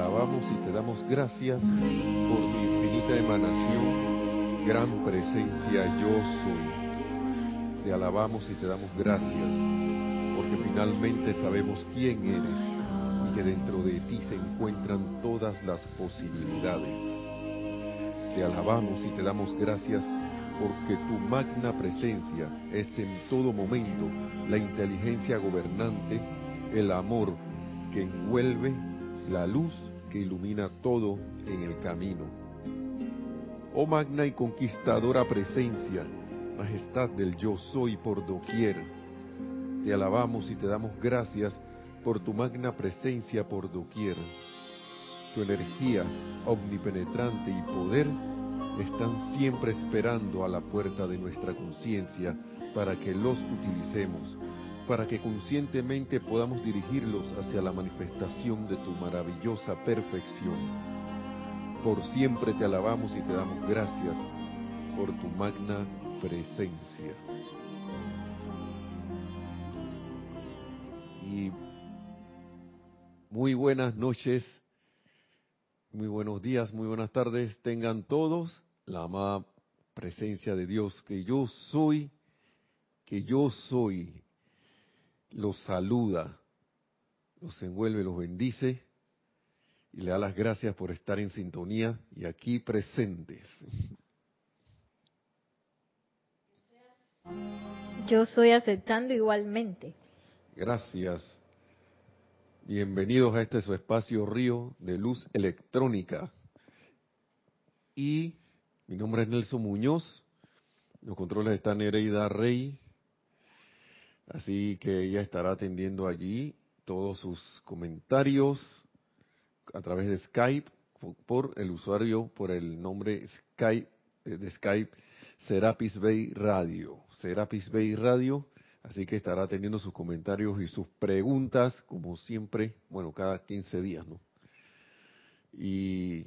alabamos y te damos gracias por tu infinita emanación, gran presencia yo soy. Te alabamos y te damos gracias porque finalmente sabemos quién eres y que dentro de ti se encuentran todas las posibilidades. Te alabamos y te damos gracias porque tu magna presencia es en todo momento la inteligencia gobernante, el amor que envuelve, la luz que ilumina todo en el camino. Oh magna y conquistadora presencia, majestad del yo soy por doquier, te alabamos y te damos gracias por tu magna presencia por doquier. Tu energía omnipenetrante y poder están siempre esperando a la puerta de nuestra conciencia para que los utilicemos, para que conscientemente podamos dirigirlos hacia la manifestación de tu maravillosa perfección. Por siempre te alabamos y te damos gracias por tu magna presencia. Y muy buenas noches, muy buenos días, muy buenas tardes tengan todos la amada presencia de Dios, que yo soy, que yo soy, los saluda, los envuelve, los bendice y le da las gracias por estar en sintonía y aquí presentes. Yo soy aceptando igualmente. Gracias. Bienvenidos a este su espacio Río de Luz Electrónica. Y mi nombre es Nelson Muñoz. Los controles está Nereida Rey. Así que ella estará atendiendo allí todos sus comentarios a través de Skype por el usuario, por el nombre Skype eh, de Skype Serapis Bay Radio. Serapis Bay Radio. Así que estará atendiendo sus comentarios y sus preguntas, como siempre, bueno, cada 15 días, ¿no? Y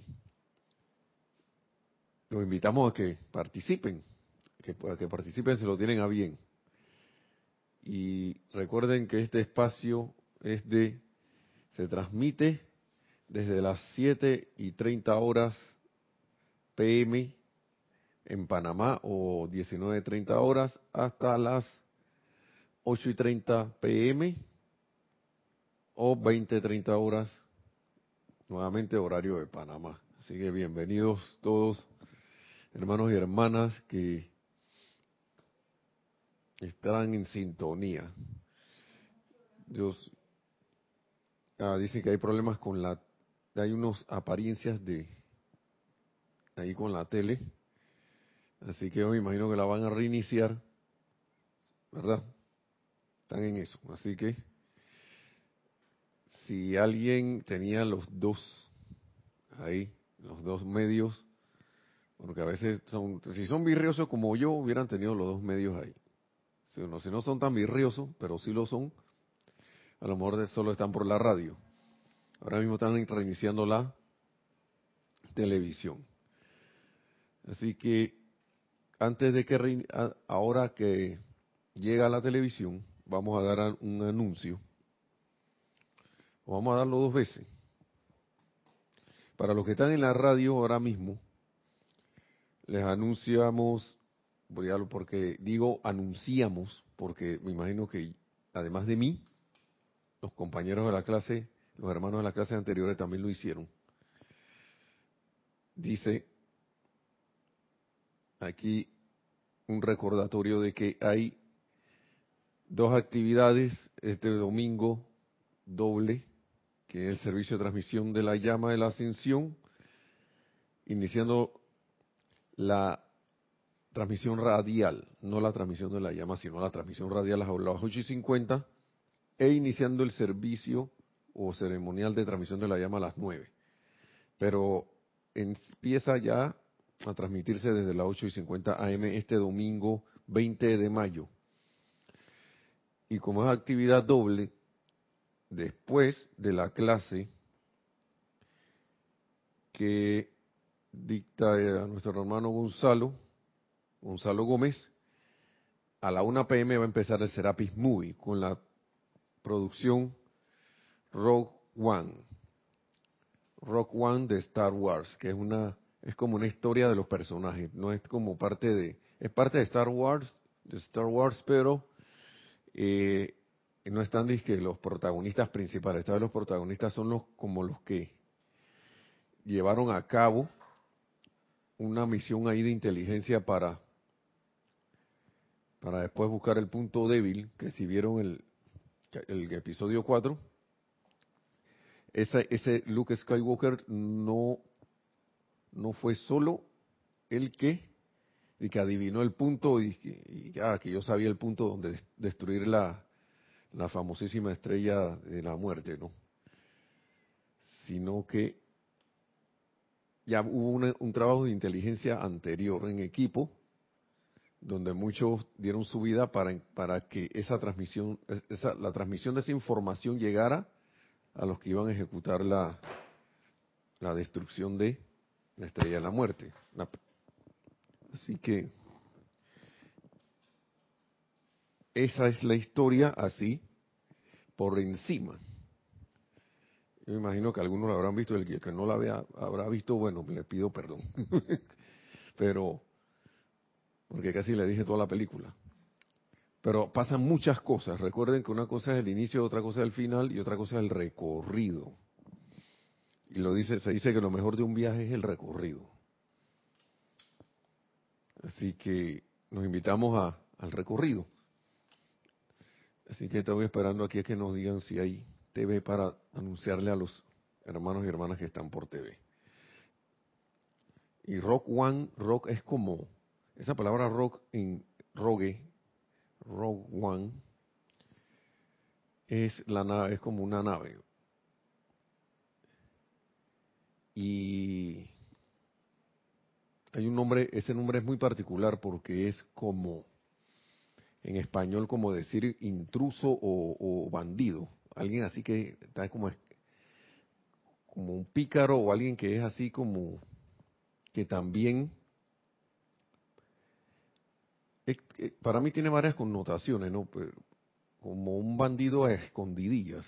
los invitamos a que participen, que, a que participen si lo tienen a bien. Y recuerden que este espacio es de, se transmite desde las 7 y 30 horas PM en Panamá o 19.30 horas hasta las 8 y 30 PM o 20.30 horas nuevamente horario de Panamá. Así que bienvenidos todos hermanos y hermanas que están en sintonía. Dios ah, dice que hay problemas con la, hay unas apariencias de ahí con la tele, así que yo me imagino que la van a reiniciar, ¿verdad? Están en eso, así que si alguien tenía los dos ahí, los dos medios porque a veces, son, si son virriosos como yo, hubieran tenido los dos medios ahí. Si no, si no son tan virriosos, pero sí lo son, a lo mejor solo están por la radio. Ahora mismo están reiniciando la televisión. Así que antes de que ahora que llega la televisión, vamos a dar un anuncio. vamos a darlo dos veces. Para los que están en la radio ahora mismo, les anunciamos, porque digo anunciamos, porque me imagino que además de mí, los compañeros de la clase, los hermanos de la clase anteriores también lo hicieron. Dice aquí un recordatorio de que hay dos actividades este domingo doble, que es el servicio de transmisión de la llama de la ascensión, iniciando la transmisión radial, no la transmisión de la llama, sino la transmisión radial a las 8 y 50, e iniciando el servicio o ceremonial de transmisión de la llama a las 9. Pero empieza ya a transmitirse desde las 8 y 50 AM este domingo 20 de mayo. Y como es actividad doble, después de la clase que dicta eh, nuestro hermano Gonzalo, Gonzalo Gómez. A la 1 pm va a empezar el Serapis Movie con la producción Rogue One. Rock One de Star Wars, que es una es como una historia de los personajes, no es como parte de es parte de Star Wars, de Star Wars, pero eh, no están que los protagonistas principales. Esta vez los protagonistas son los como los que llevaron a cabo una misión ahí de inteligencia para para después buscar el punto débil, que si vieron el, el episodio 4, ese, Luke Skywalker no, no fue solo el que, que adivinó el punto y, y ya que yo sabía el punto donde destruir la, la famosísima estrella de la muerte, ¿no? Sino que ya hubo un trabajo de inteligencia anterior en equipo, donde muchos dieron su vida para, para que esa transmisión, esa, la transmisión de esa información llegara a los que iban a ejecutar la, la destrucción de la estrella de la muerte. así que esa es la historia así por encima. Yo me imagino que algunos lo habrán visto, el que no la vea, habrá visto, bueno, le pido perdón. Pero, porque casi le dije toda la película. Pero pasan muchas cosas. Recuerden que una cosa es el inicio, otra cosa es el final y otra cosa es el recorrido. Y lo dice, se dice que lo mejor de un viaje es el recorrido. Así que nos invitamos a, al recorrido. Así que estoy esperando aquí a que nos digan si hay TV para anunciarle a los hermanos y hermanas que están por TV. Y Rock One, rock es como, esa palabra rock en rogue, Rock One, es la nave, es como una nave. Y hay un nombre, ese nombre es muy particular porque es como en español como decir intruso o, bandido. Alguien así que está como, como un pícaro o alguien que es así como que también para mí tiene varias connotaciones, ¿no? Como un bandido a escondidillas,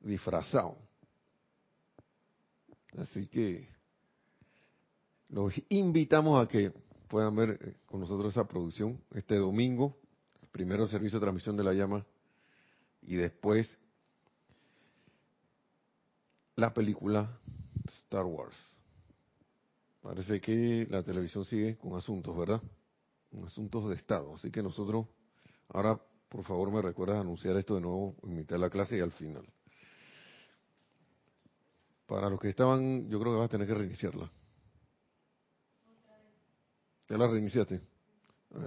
disfrazado. Así que los invitamos a que puedan ver eh, con nosotros esa producción este domingo, primero servicio de transmisión de la llama y después la película Star Wars. Parece que la televisión sigue con asuntos, ¿verdad? Con asuntos de Estado. Así que nosotros, ahora por favor me recuerdas anunciar esto de nuevo en mitad de la clase y al final. Para los que estaban, yo creo que vas a tener que reiniciarla. Ya la reiniciaste.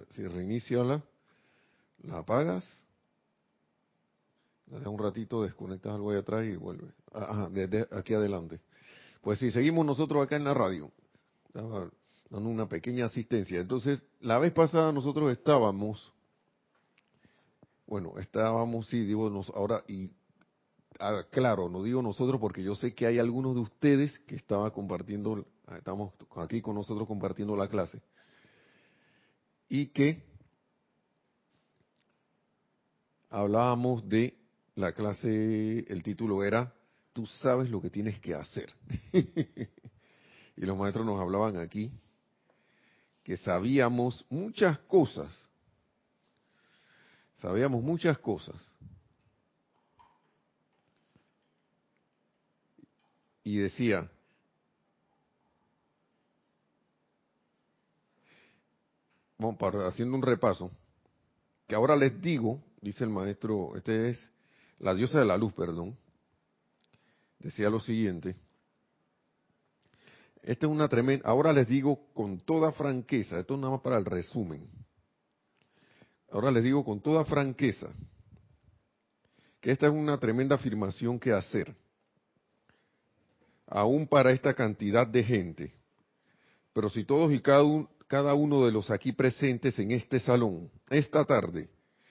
si reiniciala, la apagas, la dejas un ratito, desconectas algo ahí atrás y vuelve. Ah, ajá, desde aquí adelante. Pues si seguimos nosotros acá en la radio, estaba dando una pequeña asistencia. Entonces, la vez pasada nosotros estábamos, bueno, estábamos, sí, digo, nos, ahora, y ah, claro, no digo nosotros porque yo sé que hay algunos de ustedes que estaban compartiendo, estamos aquí con nosotros compartiendo la clase y que hablábamos de la clase, el título era Tú sabes lo que tienes que hacer. y los maestros nos hablaban aquí que sabíamos muchas cosas. Sabíamos muchas cosas. Y decía, para, haciendo un repaso, que ahora les digo, dice el maestro, este es la diosa de la luz, perdón, decía lo siguiente, esta es una tremenda, ahora les digo con toda franqueza, esto es nada más para el resumen, ahora les digo con toda franqueza, que esta es una tremenda afirmación que hacer, aún para esta cantidad de gente, pero si todos y cada uno, cada uno de los aquí presentes en este salón, esta tarde,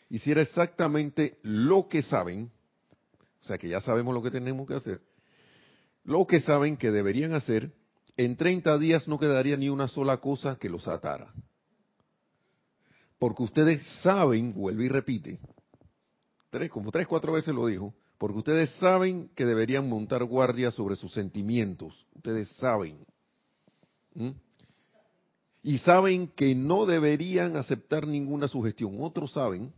hiciera exactamente lo que saben, o sea que ya sabemos lo que tenemos que hacer, lo que saben que deberían hacer, en 30 días no quedaría ni una sola cosa que los atara. Porque ustedes saben, vuelve y repite, tres, como tres, cuatro veces lo dijo, porque ustedes saben que deberían montar guardia sobre sus sentimientos, ustedes saben. Y saben que no deberían aceptar ninguna sugestión, otros saben,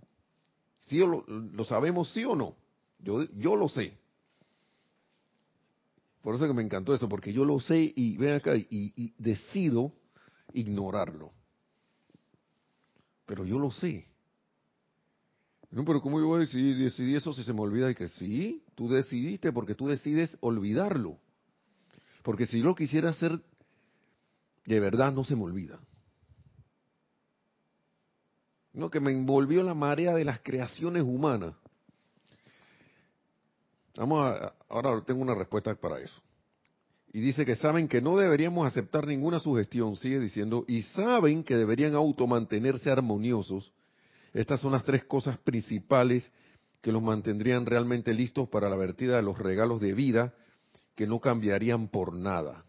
¿sí lo, lo sabemos sí o no? Yo, yo lo sé. Por eso que me encantó eso, porque yo lo sé y ven acá y, decido ignorarlo. Pero yo lo sé. No, pero ¿cómo yo voy a decidir, decidir eso si se me olvida? Y que sí, tú decidiste porque tú decides olvidarlo. Porque si yo lo quisiera hacer, de verdad no se me olvida. No, que me envolvió la marea de las creaciones humanas. Vamos a, ahora tengo una respuesta para eso. Y dice que saben que no deberíamos aceptar ninguna sugestión, sigue diciendo, y saben que deberían automantenerse armoniosos. Estas son las tres cosas principales que los mantendrían realmente listos para la vertida de los regalos de vida que no cambiarían por nada.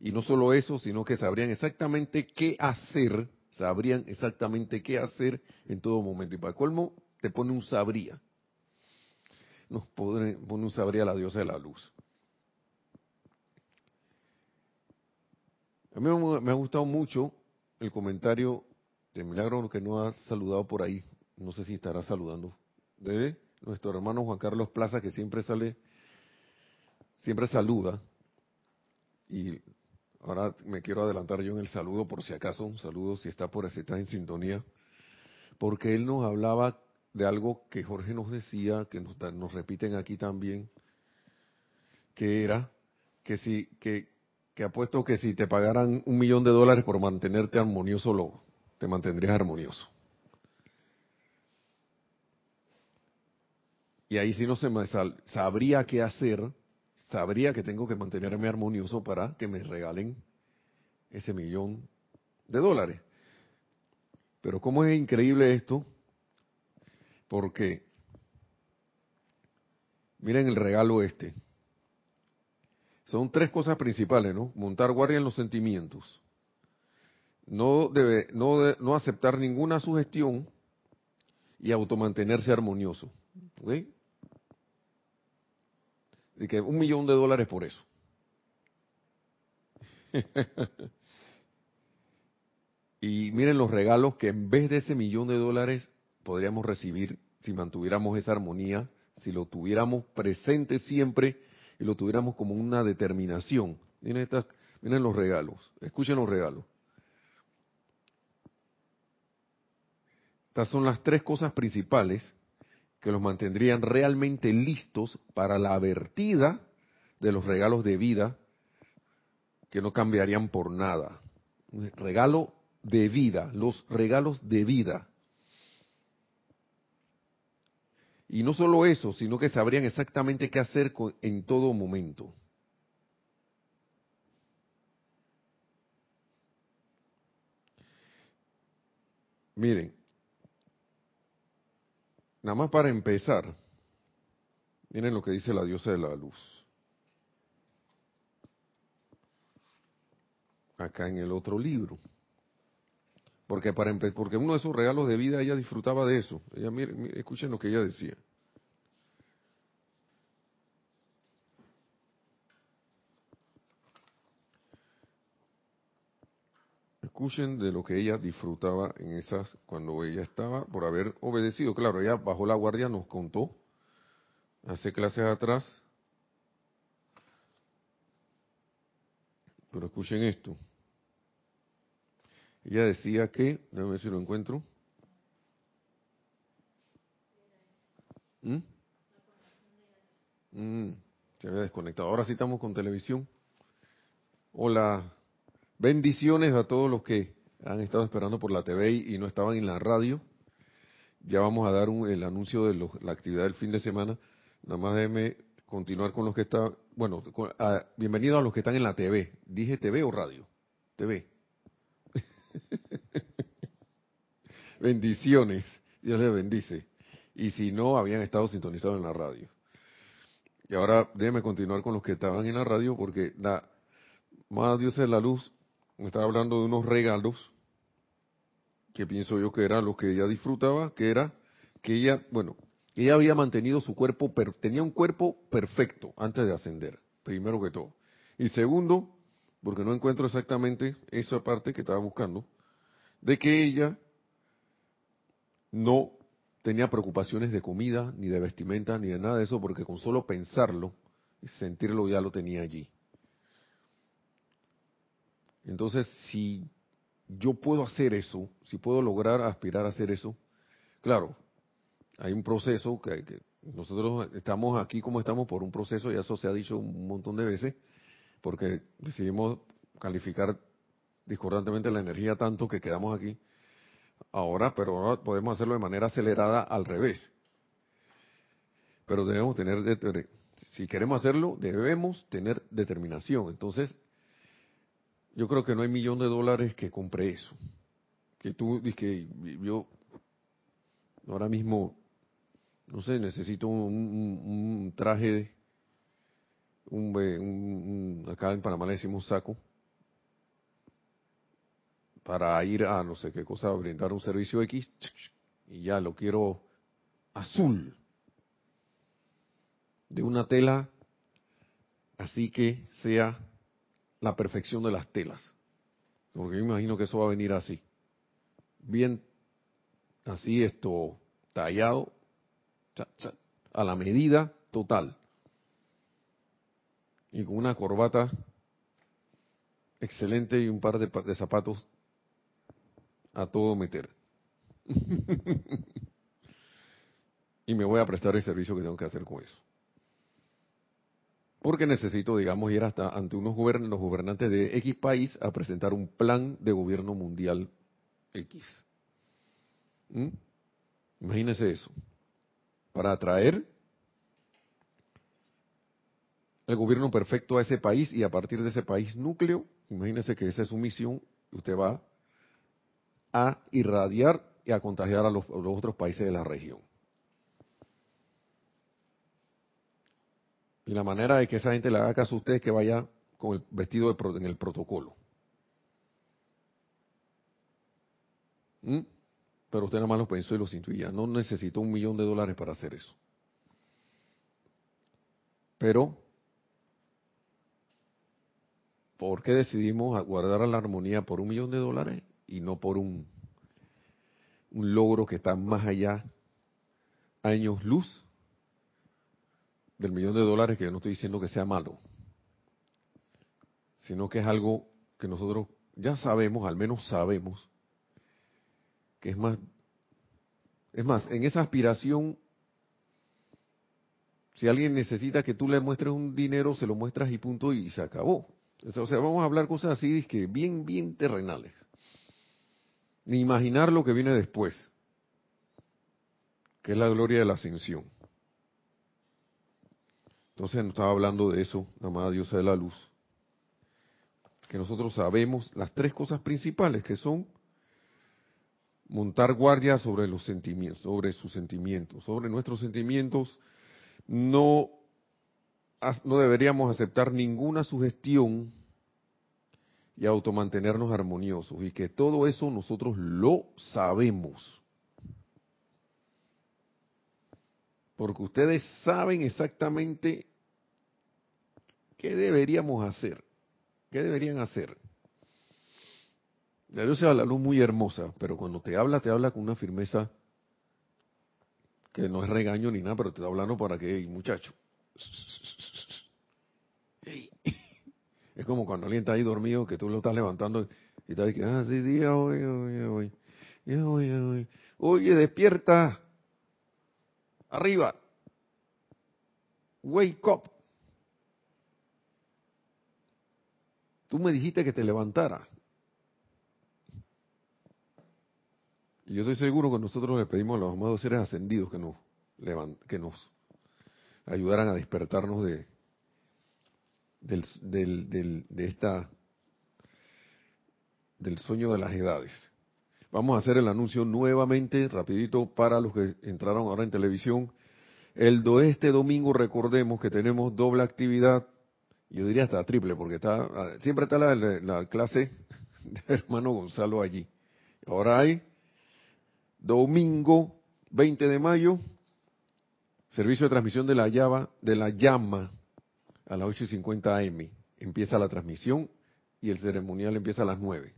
Y no solo eso, sino que sabrían exactamente qué hacer, sabrían exactamente qué hacer en todo momento. Y para colmo, te pone un sabría nos pone, un sabría la diosa de la luz. A mí me ha gustado mucho el comentario de Milagro que no ha saludado por ahí. No sé si estará saludando. De nuestro hermano Juan Carlos Plaza, que siempre sale, siempre saluda. Y ahora me quiero adelantar yo en el saludo, por si acaso, un saludo si está por si está en sintonía. Porque él nos hablaba de algo que Jorge nos decía, que nos, repiten aquí también, que era que si que, que apuesto que si te pagaran un millón de dólares por mantenerte armonioso, lo, te mantendrías armonioso. Y ahí sí no se me sabría qué hacer, sabría que tengo que mantenerme armonioso para que me regalen ese millón de dólares. Pero cómo es increíble esto, porque, miren el regalo este. Son tres cosas principales, ¿no? Montar guardia en los sentimientos. No, debe, no, no aceptar ninguna sugestión y automantenerse armonioso. ¿Ok? Y que un millón de dólares por eso. y miren los regalos que en vez de ese millón de dólares podríamos recibir si mantuviéramos esa armonía, si lo tuviéramos presente siempre y lo tuviéramos como una determinación. Miren, estas, miren los regalos, escuchen los regalos. Estas son las tres cosas principales que los mantendrían realmente listos para la vertida de los regalos de vida que no cambiarían por nada. regalo de vida, los regalos de vida. Y no solo eso, sino que sabrían exactamente qué hacer en todo momento. Miren, nada más para empezar, miren lo que dice la diosa de la luz. Acá en el otro libro. Porque, para, porque uno de sus regalos de vida ella disfrutaba de eso. Ella, miren, escuchen lo que ella decía. Escuchen de lo que ella disfrutaba en esas, cuando ella estaba por haber obedecido. Claro, ella bajó la guardia, nos contó, hace clases atrás. Pero escuchen esto. Ella decía que, déjame ver si lo encuentro. ¿Mm? ¿Mm? se había desconectado. Ahora sí estamos con televisión. Hola, bendiciones a todos los que han estado esperando por la TV y, no estaban en la radio. Ya vamos a dar el anuncio de la actividad del fin de semana. Nada más déjeme continuar con los que están. Bueno, ah, bienvenidos a los que están en la TV. ¿Dije TV o radio? TV. Bendiciones. Dios les bendice. Y si no, habían estado sintonizados en la radio. Y ahora déjeme continuar con los que estaban en la radio porque la más Dios de la luz me estaba hablando de unos regalos que pienso yo que eran los que ella disfrutaba, que era que ella, bueno, ella había mantenido su cuerpo, tenía un cuerpo perfecto antes de ascender, primero que todo. Y segundo, porque no encuentro exactamente esa parte que estaba buscando, de que ella no tenía preocupaciones de comida, ni de vestimenta, ni de nada de eso, porque con solo pensarlo y sentirlo ya lo tenía allí. Entonces, si yo puedo hacer eso, si puedo lograr aspirar a hacer eso, claro, hay un proceso que, que nosotros estamos aquí como estamos por un proceso, y eso se ha dicho un montón de veces, porque decidimos calificar discordantemente la energía tanto que quedamos aquí ahora, pero ahora podemos hacerlo de manera acelerada al revés. Pero debemos tener, si queremos hacerlo, debemos tener determinación. Entonces, yo creo que no hay millón de dólares que compre eso. Que tú, que yo ahora mismo, no sé, necesito un, traje, un, un, acá en Panamá le decimos saco, para ir a no sé qué cosa, brindar un servicio X, y ya lo quiero azul, de una tela así que sea la perfección de las telas. Porque yo imagino que eso va a venir así. Bien, así esto, tallado, a la medida total. Y con una corbata excelente y un par de, zapatos a todo meter. y me voy a prestar el servicio que tengo que hacer con eso. Porque necesito, digamos, ir hasta ante unos los gobernantes de X país a presentar un plan de gobierno mundial X. ¿Mm? Imagínese eso. Para atraer el gobierno perfecto a ese país y a partir de ese país núcleo, imagínese que esa es su misión, usted va a irradiar y a contagiar a los, otros países de la región. Y la manera de que esa gente le haga caso a usted es que vaya con el vestido en el protocolo. ¿Mm? Pero usted nada más lo pensó y lo intuía. No necesitó un millón de dólares para hacer eso. Pero, ¿por qué decidimos guardar la armonía por un millón de dólares? y no por un, un logro que está más allá, años luz, del millón de dólares, que yo no estoy diciendo que sea malo, sino que es algo que nosotros ya sabemos, al menos sabemos, que es más, es más, en esa aspiración, si alguien necesita que tú le muestres un dinero, se lo muestras y punto, y se acabó. O sea, vamos a hablar cosas así, que bien, bien terrenales ni imaginar lo que viene después, que es la gloria de la ascensión. Entonces nos estaba hablando de eso, la amada diosa de la luz, que nosotros sabemos las tres cosas principales que son montar guardia sobre los sentimientos, sobre sus sentimientos, sobre nuestros sentimientos, no, no deberíamos aceptar ninguna sugestión y automantenernos armoniosos. Y que todo eso nosotros lo sabemos. Porque ustedes saben exactamente qué deberíamos hacer. ¿Qué deberían hacer? La Dios la luz muy hermosa, pero cuando te habla, te habla con una firmeza que no es regaño ni nada, pero te está hablando para que, muchacho, es como cuando alguien está ahí dormido, que tú lo estás levantando y estás diciendo, ah, sí, sí, ya voy, ya voy, ya voy, ya voy, Oye, despierta. Arriba. Wake up. Tú me dijiste que te levantara. Y yo estoy seguro que nosotros le pedimos a los amados seres ascendidos que nos, que nos ayudaran a despertarnos de, del, del, de esta del sueño de las edades. Vamos a hacer el anuncio nuevamente, rapidito, para los que entraron ahora en televisión. El do este domingo recordemos que tenemos doble actividad, yo diría hasta triple, porque está siempre está la, la clase de hermano Gonzalo allí. Ahora hay domingo 20 de mayo Servicio de transmisión de la, de la llama a las 8 y 50 AM. Empieza la transmisión y el ceremonial empieza a las 9.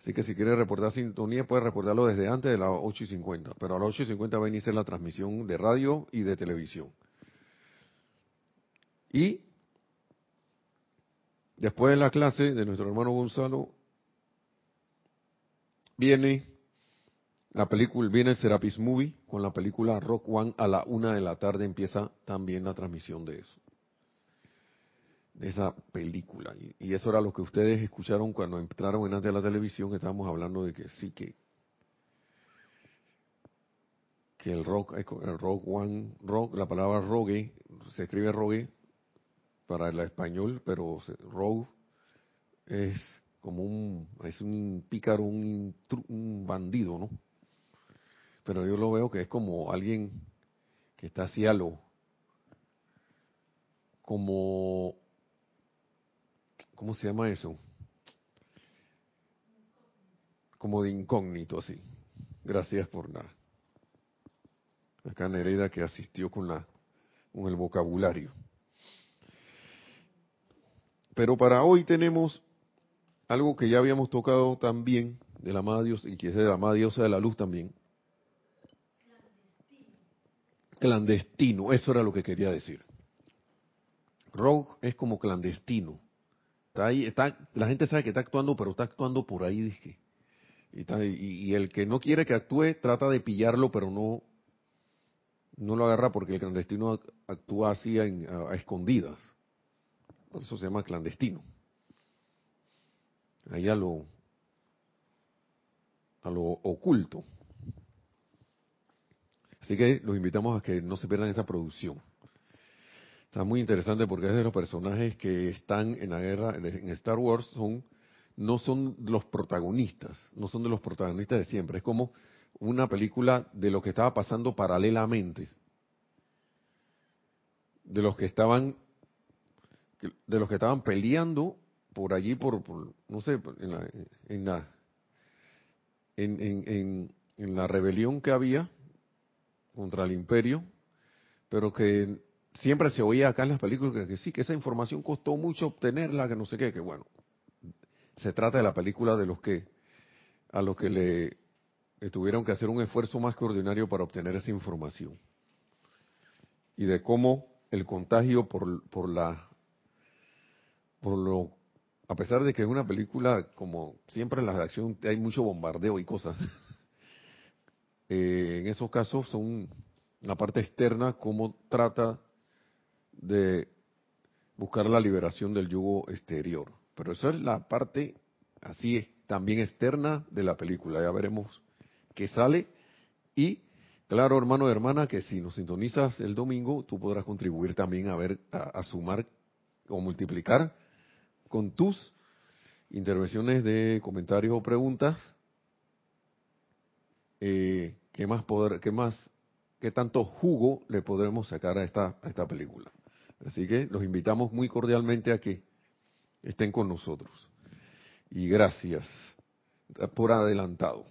Así que si quiere reportar sintonía, puede reportarlo desde antes de las 8 y 50. Pero a las 8 y 50 va a iniciar la transmisión de radio y de televisión. Y después de la clase de nuestro hermano Gonzalo, viene la película, viene el Serapis Movie con la película Rock One a la una de la tarde empieza también la transmisión de eso esa película. Y, eso era lo que ustedes escucharon cuando entraron en antes de la televisión, estábamos hablando de que sí que que el rock, el rock one, rock, la palabra rogue, se escribe rogue para el español, pero rogue es como un, es un pícaro, un, un bandido, ¿no? Pero yo lo veo que es como alguien que está hacia lo, como ¿cómo se llama eso? Como de incógnito, sí. Gracias por nada. Acá Nereida que asistió con, la, con el vocabulario. Pero para hoy tenemos algo que ya habíamos tocado también de la amada Dios y que es de la amada diosa de la luz también. Clandestino, eso era lo que quería decir. Rogue es como clandestino. Está ahí, está, la gente sabe que está actuando, pero está actuando por ahí, dije. Y, y, el que no quiere que actúe trata de pillarlo, pero no, no lo agarra porque el clandestino actúa así a, escondidas. Por eso se llama clandestino. Ahí a lo, a lo oculto. Así que los invitamos a que no se pierdan esa producción. Está muy interesante porque es de los personajes que están en la guerra, en Star Wars, son no son los protagonistas, no son de los protagonistas de siempre. Es como una película de lo que estaba pasando paralelamente, de los que estaban, de los que estaban peleando por allí, por, no sé, en la, en la, en, en la rebelión que había contra el imperio, pero que siempre se oía acá en las películas que, sí, que esa información costó mucho obtenerla, que no sé qué, que bueno, se trata de la película de los que, a los que le tuvieron que hacer un esfuerzo más que ordinario para obtener esa información. Y de cómo el contagio por, por la, por lo, a pesar de que es una película, como siempre en la acción hay mucho bombardeo y cosas, eh, en esos casos son la parte externa, cómo trata de buscar la liberación del yugo exterior. Pero eso es la parte así es, también externa de la película. Ya veremos qué sale. Y claro, hermano y hermana, que si nos sintonizas el domingo, tú podrás contribuir también a ver, a, sumar o multiplicar con tus intervenciones de comentarios o preguntas. Eh, ¿Qué más poder, qué más, qué tanto jugo le podremos sacar a esta, a esta película? Así que los invitamos muy cordialmente a que estén con nosotros. Y gracias por adelantado.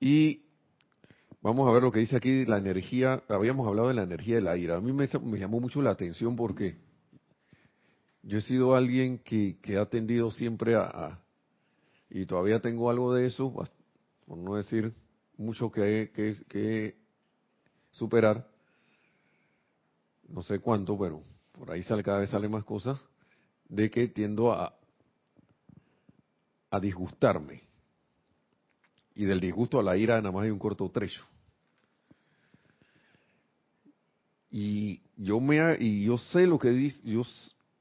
Y vamos a ver lo que dice aquí la energía. Habíamos hablado de la energía de la ira. A mí me, llamó mucho la atención porque yo he sido alguien que, ha tendido siempre a, y todavía tengo algo de eso, por no decir mucho que, que, que superar, no sé cuánto, pero por ahí sale, cada vez sale más cosas, de que tiendo a, a disgustarme. Y del disgusto a la ira nada más hay un corto trecho. Y yo me y yo sé lo que dice, yo,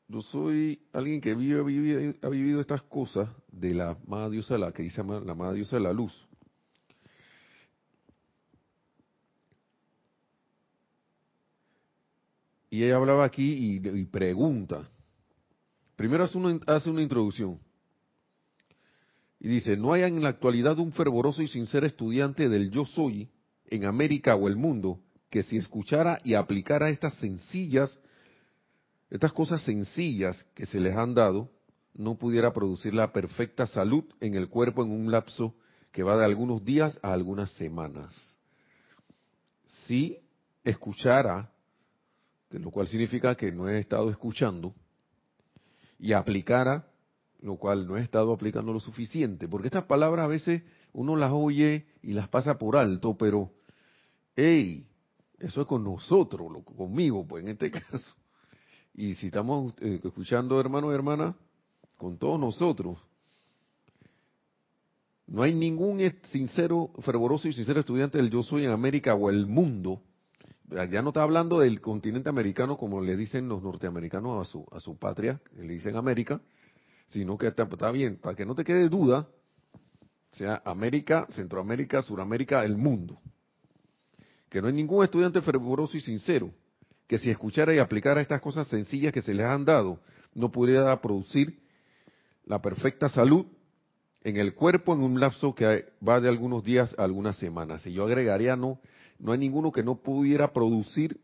yo soy alguien que vive, vive, ha vivido estas cosas de la amada diosa de la que dice la amada diosa de la luz. Y ella hablaba aquí y, pregunta. Primero hace una, hace una introducción. Y dice, no hay en la actualidad un fervoroso y sincero estudiante del yo soy en América o el mundo que si escuchara y aplicara estas sencillas, estas cosas sencillas que se les han dado, no pudiera producir la perfecta salud en el cuerpo en un lapso que va de algunos días a algunas semanas. Sí, escuchara, lo cual significa que no he estado escuchando, y aplicara, lo cual no he estado aplicando lo suficiente, porque estas palabras a veces uno las oye y las pasa por alto, pero, hey, eso es con nosotros, conmigo, pues en este caso. Y si estamos eh, escuchando, hermanos y hermanas, con todos nosotros, no hay ningún sincero, fervoroso y sincero estudiante del yo soy en América o el mundo. Ya no está hablando del continente americano como le dicen los norteamericanos a su, a su patria, que le dicen América, sino que está, bien, para que no te quede duda, sea América, Centroamérica, Suramérica, el mundo. Que no hay ningún estudiante fervoroso y sincero que si escuchara y aplicara estas cosas sencillas que se les han dado, no pudiera producir la perfecta salud en el cuerpo en un lapso que va de algunos días a algunas semanas. Y yo agregaría, no, no hay ninguno que no pudiera producir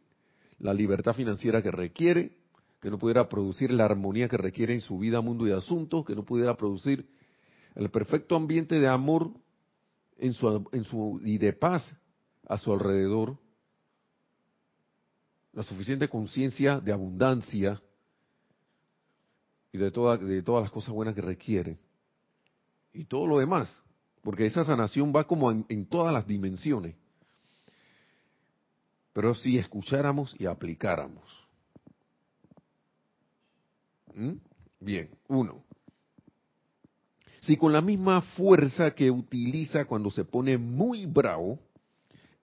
la libertad financiera que requiere, que no pudiera producir la armonía que requiere en su vida, mundo y asuntos, que no pudiera producir el perfecto ambiente de amor en su, en su, y de paz a su alrededor, la suficiente conciencia de abundancia y de, toda, de todas las cosas buenas que requiere. Y todo lo demás, porque esa sanación va como en, todas las dimensiones. Pero si escucháramos y aplicáramos. ¿Mm? Bien, uno. Si con la misma fuerza que utiliza cuando se pone muy bravo,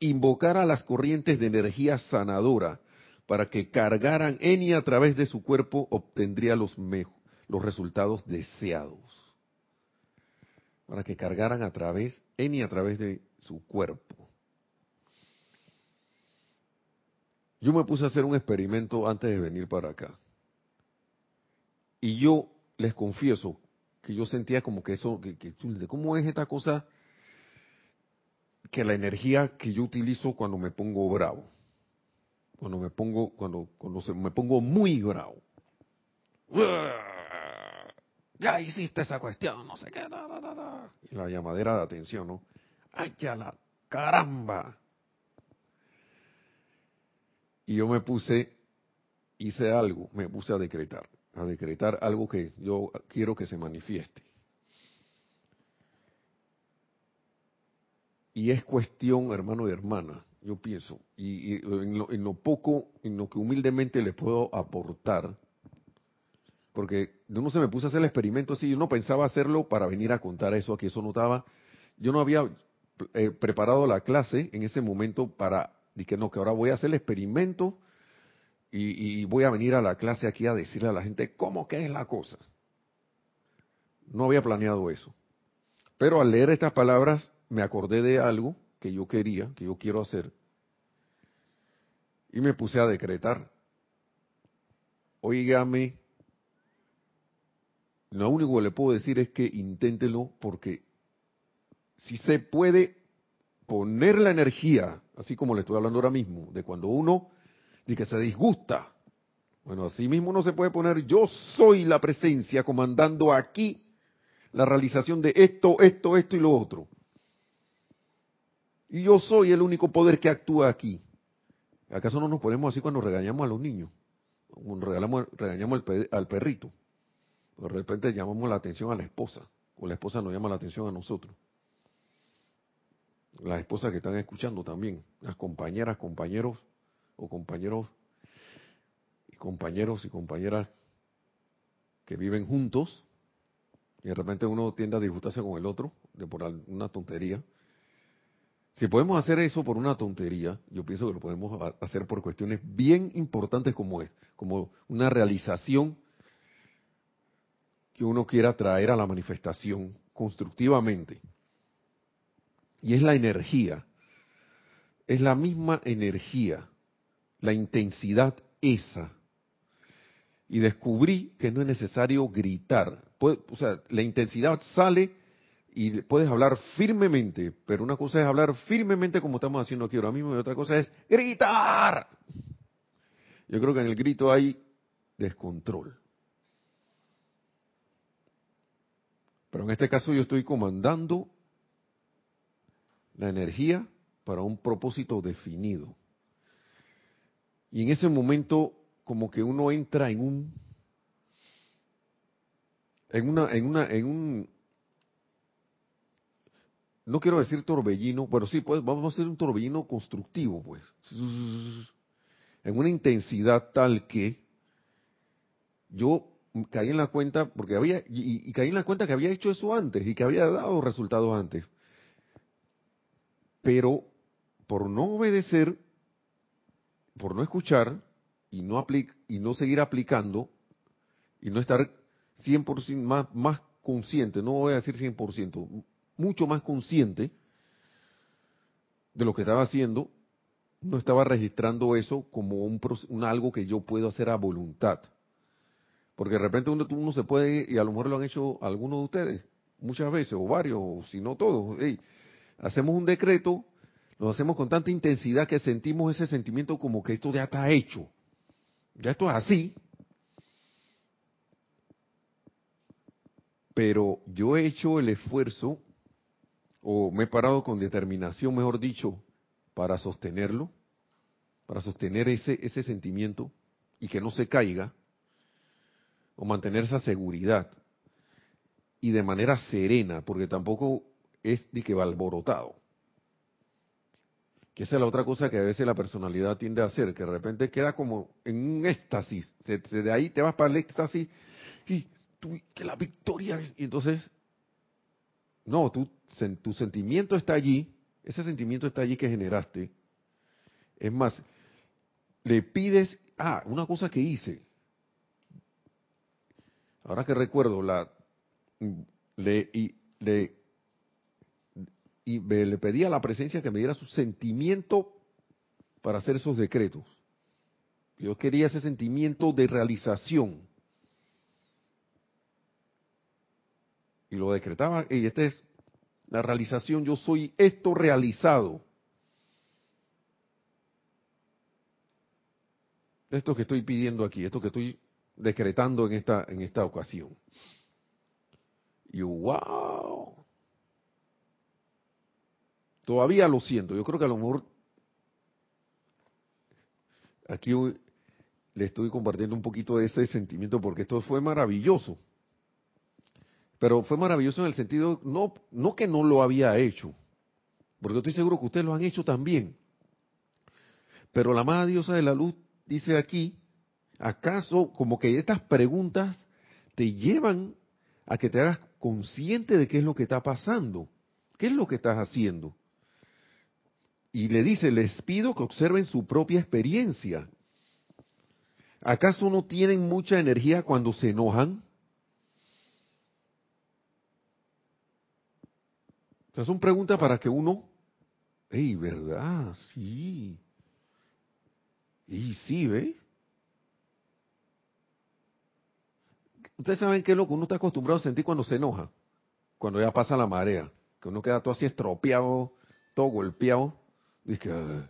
invocara las corrientes de energía sanadora para que cargaran en y a través de su cuerpo, obtendría los, los resultados deseados. Para que cargaran a través, en y a través de su cuerpo. Yo me puse a hacer un experimento antes de venir para acá. Y yo les confieso que yo sentía como que eso, que, que, ¿cómo es esta cosa? Que la energía que yo utilizo cuando me pongo bravo cuando me pongo, cuando, cuando se, me pongo muy bravo. Ya hiciste esa cuestión, no sé qué. Y la llamadera de atención, ¿no? ¡Ay, ya la caramba! Y yo me puse, hice algo, me puse a decretar, a decretar algo que yo quiero que se manifieste. Y es cuestión, hermano y hermana, yo pienso, y, en, lo, poco, en lo que humildemente le puedo aportar, porque yo no se me puse a hacer el experimento así, yo no pensaba hacerlo para venir a contar eso, aquí eso no estaba, yo no había eh, preparado la clase en ese momento para, que no, que ahora voy a hacer el experimento y, y voy a venir a la clase aquí a decirle a la gente cómo que es la cosa. No había planeado eso. Pero al leer estas palabras me acordé de algo que yo quería, que yo quiero hacer, y me puse a decretar. Óigame, lo único que le puedo decir es que inténtelo porque si se puede poner la energía, así como le estoy hablando ahora mismo, de cuando uno dice que se disgusta, bueno, así mismo uno se puede poner yo soy la presencia comandando aquí la realización de esto, esto, esto y lo otro. Y yo soy el único poder que actúa aquí. ¿Acaso no nos ponemos así cuando regañamos a los niños? Cuando regalamos, regañamos al perrito. De repente llamamos la atención a la esposa, o la esposa nos llama la atención a nosotros. Las esposas que están escuchando también, las compañeras, compañeros, o compañeros y compañeros y compañeras que viven juntos, y de repente uno tiende a disgustarse con el otro, de por una tontería, si podemos hacer eso por una tontería, yo pienso que lo podemos hacer por cuestiones bien importantes como es, como una realización que uno quiera traer a la manifestación constructivamente. Y es la energía, es la misma energía, la intensidad esa. Y descubrí que no es necesario gritar. o sea, la intensidad sale y puedes hablar firmemente, pero una cosa es hablar firmemente como estamos haciendo aquí ahora mismo y otra cosa es gritar. Yo creo que en el grito hay descontrol. Pero en este caso yo estoy comandando la energía para un propósito definido. Y en ese momento como que uno entra en un en una en una en un no quiero decir torbellino, pero sí pues vamos a hacer un torbellino constructivo, pues. En una intensidad tal que yo caí en la cuenta porque había y, caí en la cuenta que había hecho eso antes y que había dado resultados antes. Pero por no obedecer, por no escuchar y no y no seguir aplicando y no estar 100% más más consciente, no voy a decir 100%, mucho más consciente de lo que estaba haciendo, no estaba registrando eso como un, algo que yo puedo hacer a voluntad porque de repente uno, uno se puede, y a lo mejor lo han hecho algunos de ustedes, muchas veces, o varios, o si no todos. Hacemos un decreto, lo hacemos con tanta intensidad que sentimos ese sentimiento como que esto ya está hecho. Ya esto es así. Pero yo he hecho el esfuerzo, o me he parado con determinación, mejor dicho, para sostenerlo, para sostener ese, ese sentimiento y que no se caiga o mantener esa seguridad y de manera serena, porque tampoco es de que va alborotado. Que esa es la otra cosa que a veces la personalidad tiende a hacer, que de repente queda como en un éxtasis, de ahí te vas para el éxtasis y tú, que la victoria y entonces, no, tu sentimiento está allí, ese sentimiento está allí que generaste. Es más, le pides, ah, una cosa que hice, ahora que recuerdo, la, le, y le pedí a la presencia que me diera su sentimiento para hacer esos decretos. Yo quería ese sentimiento de realización. Y lo decretaba, y esta es la realización, yo soy esto realizado. Esto que estoy pidiendo aquí, esto que estoy decretando en esta, en esta ocasión. Y wow. Todavía lo siento. Yo creo que a lo mejor aquí le estoy compartiendo un poquito de ese sentimiento porque esto fue maravilloso. Pero fue maravilloso en el sentido, no, no que no lo había hecho, porque estoy seguro que ustedes lo han hecho también. Pero la amada diosa de la luz dice aquí ¿Acaso como que estas preguntas te llevan a que te hagas consciente de qué es lo que está pasando? ¿Qué es lo que estás haciendo? Y le dice, les pido que observen su propia experiencia. ¿Acaso no tienen mucha energía cuando se enojan? O son preguntas para que uno, ¡Ey, verdad! Sí. Y sí, ¿ve? Ustedes saben qué es lo que uno está acostumbrado a sentir cuando se enoja, cuando ya pasa la marea, que uno queda todo así estropeado, todo golpeado, que,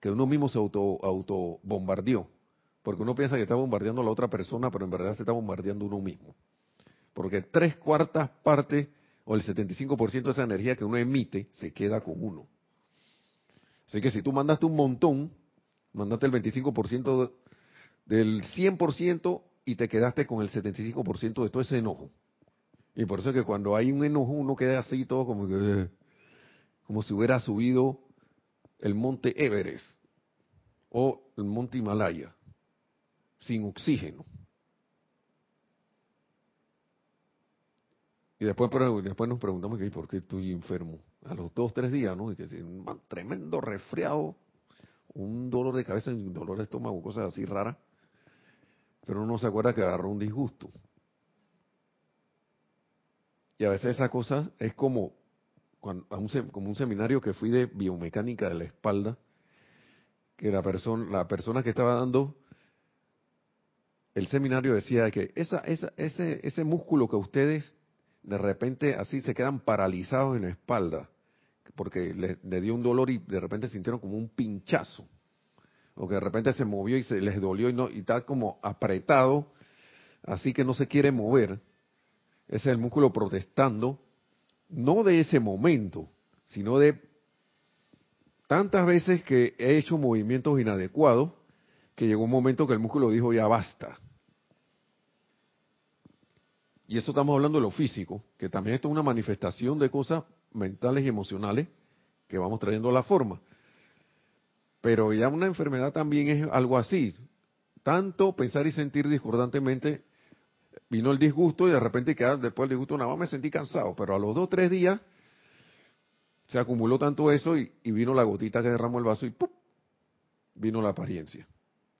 que uno mismo se auto, auto bombardeó, porque uno piensa que está bombardeando a la otra persona, pero en verdad se está bombardeando uno mismo. Porque tres cuartas partes o el 75% de esa energía que uno emite se queda con uno. Así que si tú mandaste un montón, mandaste el 25% del 100%, y te quedaste con el 75% de todo ese enojo. Y por eso es que cuando hay un enojo uno queda así todo como que, como si hubiera subido el monte Everest o el monte Himalaya sin oxígeno. Y después, después nos preguntamos que por qué estoy enfermo. A los dos, tres días, ¿no? Y que un tremendo resfriado, un dolor de cabeza, un dolor de estómago, cosas así raras pero uno se acuerda que agarró un disgusto. Y a veces esa cosa es como, cuando, como un seminario que fui de biomecánica de la espalda, que la persona, la persona que estaba dando el seminario decía que esa, esa, ese, ese músculo que ustedes de repente así se quedan paralizados en la espalda, porque le dio un dolor y de repente sintieron como un pinchazo o que de repente se movió y se les dolió y, no, y está como apretado, así que no se quiere mover. Ese es el músculo protestando, no de ese momento, sino de tantas veces que he hecho movimientos inadecuados, que llegó un momento que el músculo dijo ya basta. Y eso estamos hablando de lo físico, que también esto es una manifestación de cosas mentales y emocionales que vamos trayendo a la forma. Pero ya una enfermedad también es algo así. Tanto pensar y sentir discordantemente, vino el disgusto y de repente quedar después del disgusto, nada más me sentí cansado. Pero a los dos tres días se acumuló tanto eso y, vino la gotita que derramó el vaso y ¡pum! vino la apariencia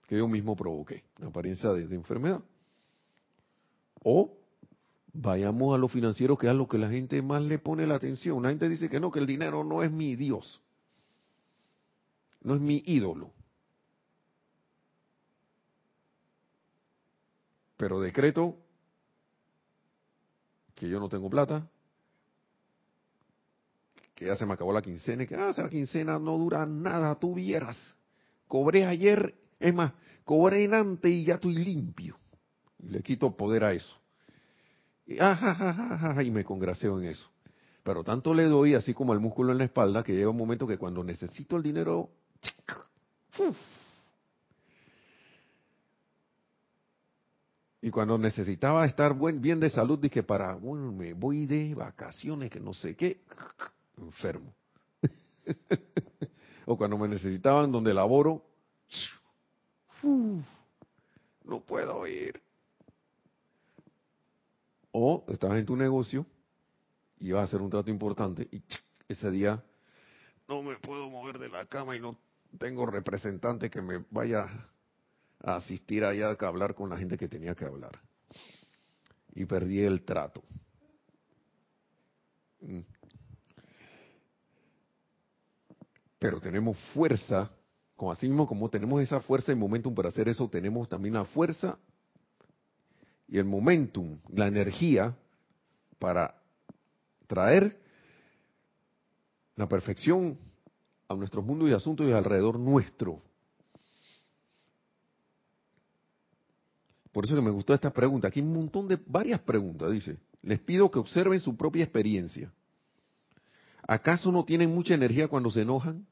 que yo mismo provoqué, la apariencia de, de enfermedad. O vayamos a lo financiero, que es a lo que la gente más le pone la atención. La gente dice que no, que el dinero no es mi Dios, no es mi ídolo. Pero decreto que yo no tengo plata, que ya se me acabó la quincena, y que ah, esa quincena no dura nada, tú vieras. Cobré ayer, es más, cobré en antes y ya estoy limpio. Y le quito poder a eso. Y, ah, y me congraceo en eso. Pero tanto le doy, así como el músculo en la espalda, que llega un momento que cuando necesito el dinero, y cuando necesitaba estar buen, bien de salud, dije, para, bueno, me voy de vacaciones, que no sé qué, enfermo. o cuando me necesitaban donde laboro, no puedo ir. O estabas en tu negocio y vas a hacer un trato importante y ese día no me puedo mover de la cama y no tengo representante que me vaya a asistir allá a hablar con la gente que tenía que hablar. Y perdí el trato. Mm. Pero tenemos fuerza, como así mismo como tenemos esa fuerza y momentum para hacer eso, tenemos también la fuerza y el momentum, la energía para traer la perfección a nuestros mundos y asuntos y alrededor nuestro. Por eso que me gustó esta pregunta. Aquí hay un montón de varias preguntas. Dice, les pido que observen su propia experiencia. ¿Acaso no tienen mucha energía cuando se enojan?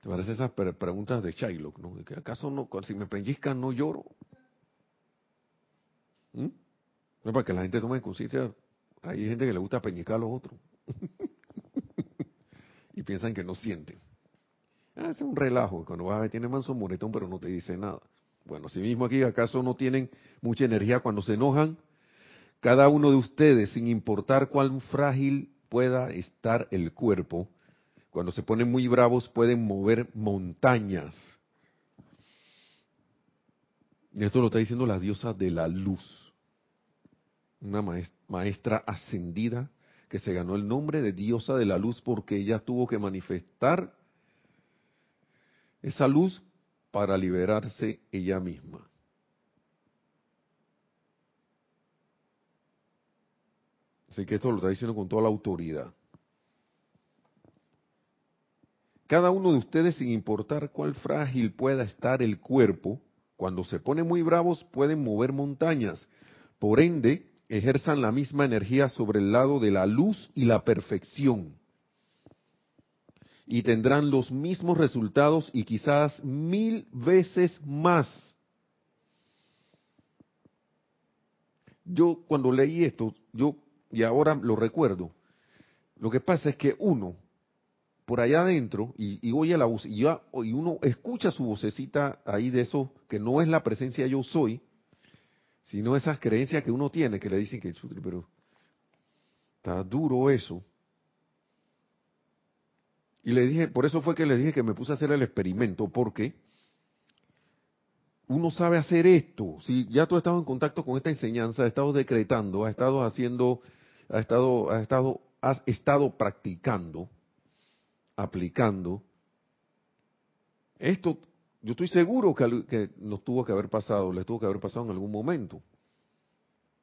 ¿Te parecen esas preguntas de Shylock, no? ¿De que ¿Acaso no, si me pellizcan no lloro? ¿Mm? No para que la gente tome conciencia. Hay gente que le gusta peñicar a los otros. y piensan que no sienten. Ah, es un relajo. Cuando vas a ver, tiene manso moretón, pero no te dice nada. Bueno, si mismo aquí, ¿acaso no tienen mucha energía cuando se enojan? Cada uno de ustedes, sin importar cuán frágil pueda estar el cuerpo, cuando se ponen muy bravos pueden mover montañas. Y esto lo está diciendo la diosa de la luz, una maestra ascendida que se ganó el nombre de diosa de la luz porque ella tuvo que manifestar esa luz para liberarse ella misma. Así que esto lo está diciendo con toda la autoridad. Cada uno de ustedes, sin importar cuál frágil pueda estar el cuerpo, cuando se ponen muy bravos pueden mover montañas. Por ende, ejerzan la misma energía sobre el lado de la luz y la perfección. Y tendrán los mismos resultados y quizás mil veces más. Yo cuando leí esto, yo, y ahora lo recuerdo, lo que pasa es que uno, por allá adentro y, oye la voz, y, uno escucha su vocecita ahí de eso, que no es la presencia yo soy, sino esas creencias que uno tiene que le dicen que, pero está duro eso. Y le dije, por eso fue que le dije que me puse a hacer el experimento, porque uno sabe hacer esto. Si ya tú has estado en contacto con esta enseñanza, has estado decretando, has estado haciendo, has estado, has estado, has estado practicando, aplicando, esto yo estoy seguro que, que, nos tuvo que haber pasado, les tuvo que haber pasado en algún momento.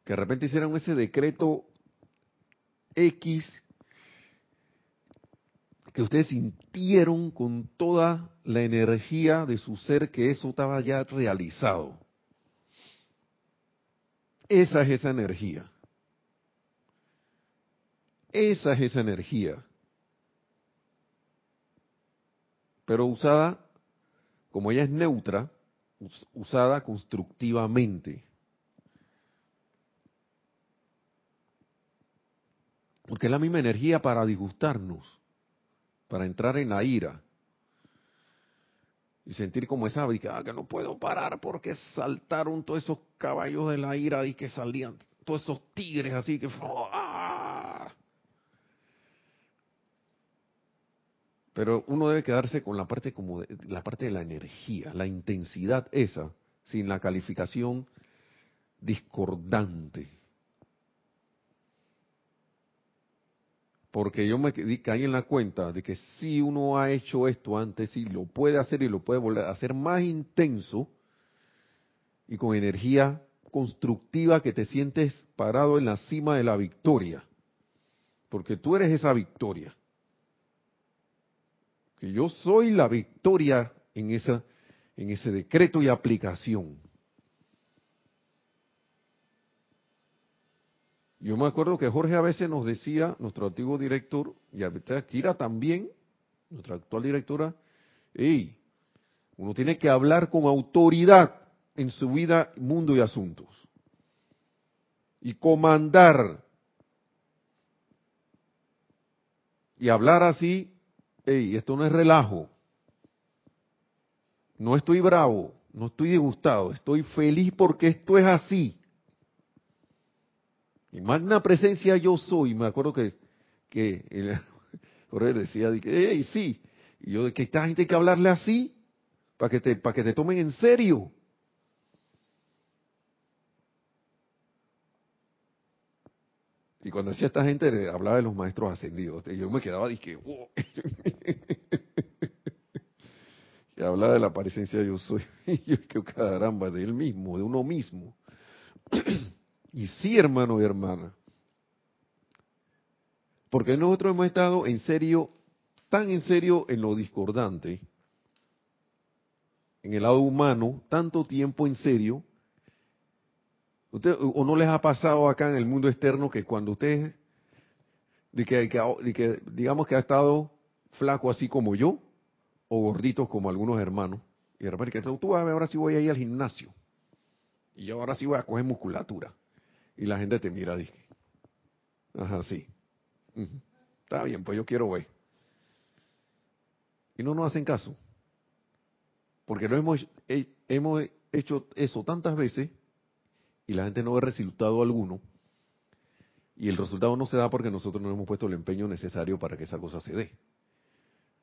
Que de repente hicieran ese decreto X que ustedes sintieron con toda la energía de su ser que eso estaba ya realizado. Esa es esa energía. Esa es esa energía. pero usada como ella es neutra, usada constructivamente. Porque es la misma energía para disgustarnos, para entrar en la ira. Y sentir como esa, ah, que no puedo parar porque saltaron todos esos caballos de la ira y que salían todos esos tigres así que... ¡ah! Pero uno debe quedarse con la parte como la parte de la energía, la intensidad esa, sin la calificación discordante. Porque yo me caí en la cuenta de que si uno ha hecho esto antes, y lo puede hacer y lo puede volver a hacer más intenso y con energía constructiva que te sientes parado en la cima de la victoria. Porque tú eres esa victoria. Que yo soy la victoria en, esa, en ese decreto y aplicación. Yo me acuerdo que Jorge a veces nos decía, nuestro antiguo director, y a Kira también, nuestra actual directora, hey, uno tiene que hablar con autoridad en su vida, mundo y asuntos. Y comandar. Y hablar así, hey, esto no es relajo. No estoy bravo, no estoy disgustado, estoy feliz porque esto es así. Y magna presencia yo soy. Me acuerdo que, que Jorge decía, hey, sí. Y yo, que esta gente hay que hablarle así, para que te, que te tomen en serio. Y cuando decía esta gente, hablaba de los maestros ascendidos. Yo me quedaba, dije, oh". y hablaba de la presencia yo soy. Y yo, que caramba, de él mismo, de uno mismo. Y sí, hermano y hermana. Porque nosotros hemos estado en serio, tan en serio en lo discordante, en el lado humano, tanto tiempo en serio. Usted, ¿O no les ha pasado acá en el mundo externo que cuando usted, de que, digamos que ha estado flaco así como yo, o gordito como algunos hermanos, y de repente que tú ver, ahora sí voy a ir al gimnasio, y yo ahora sí voy a coger musculatura. Y la gente te mira, dice, ajá, sí. Está bien, pues yo quiero ver. Y no nos hacen caso. Porque no hemos, hemos hecho eso tantas veces y la gente no ve resultado alguno. Y el resultado no se da porque nosotros no hemos puesto el empeño necesario para que esa cosa se dé.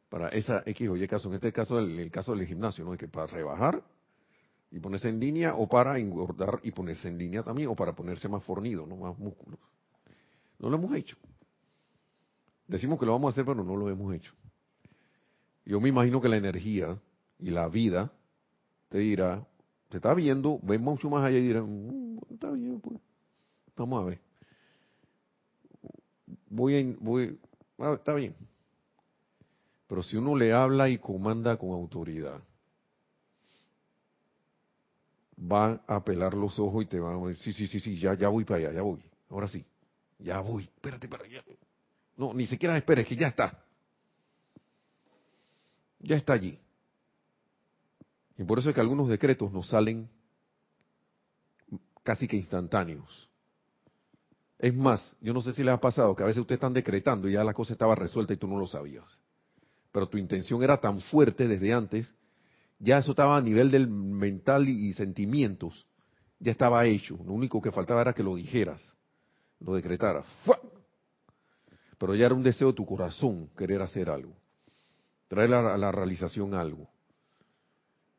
Para esa X o Y caso, en este caso, el, el caso del gimnasio, ¿no? Que para rebajar y ponerse en línea o para engordar y ponerse en línea también o para ponerse más fornido, no más músculos. No lo hemos hecho. Decimos que lo vamos a hacer, pero no lo hemos hecho. Yo me imagino que la energía y la vida te dirá, te está viendo, ven mucho más allá y dirá, mm, está bien, pues, vamos a ver. Voy a, voy, ah, está bien. Pero si uno le habla y comanda con autoridad, van a pelar los ojos y te van a decir, sí, sí, sí, sí, ya, ya voy para allá, ya voy. Ahora sí, ya voy, espérate para allá. No, ni siquiera esperes, que ya está. Ya está allí. Y por eso es que algunos decretos nos salen casi que instantáneos. Es más, yo no sé si les ha pasado que a veces ustedes están decretando y ya la cosa estaba resuelta y tú no lo sabías. Pero tu intención era tan fuerte desde antes ya eso estaba a nivel del mental y, sentimientos, ya estaba hecho. Lo único que faltaba era que lo dijeras, lo decretaras. Pero ya era un deseo de tu corazón querer hacer algo, traer a la, realización algo,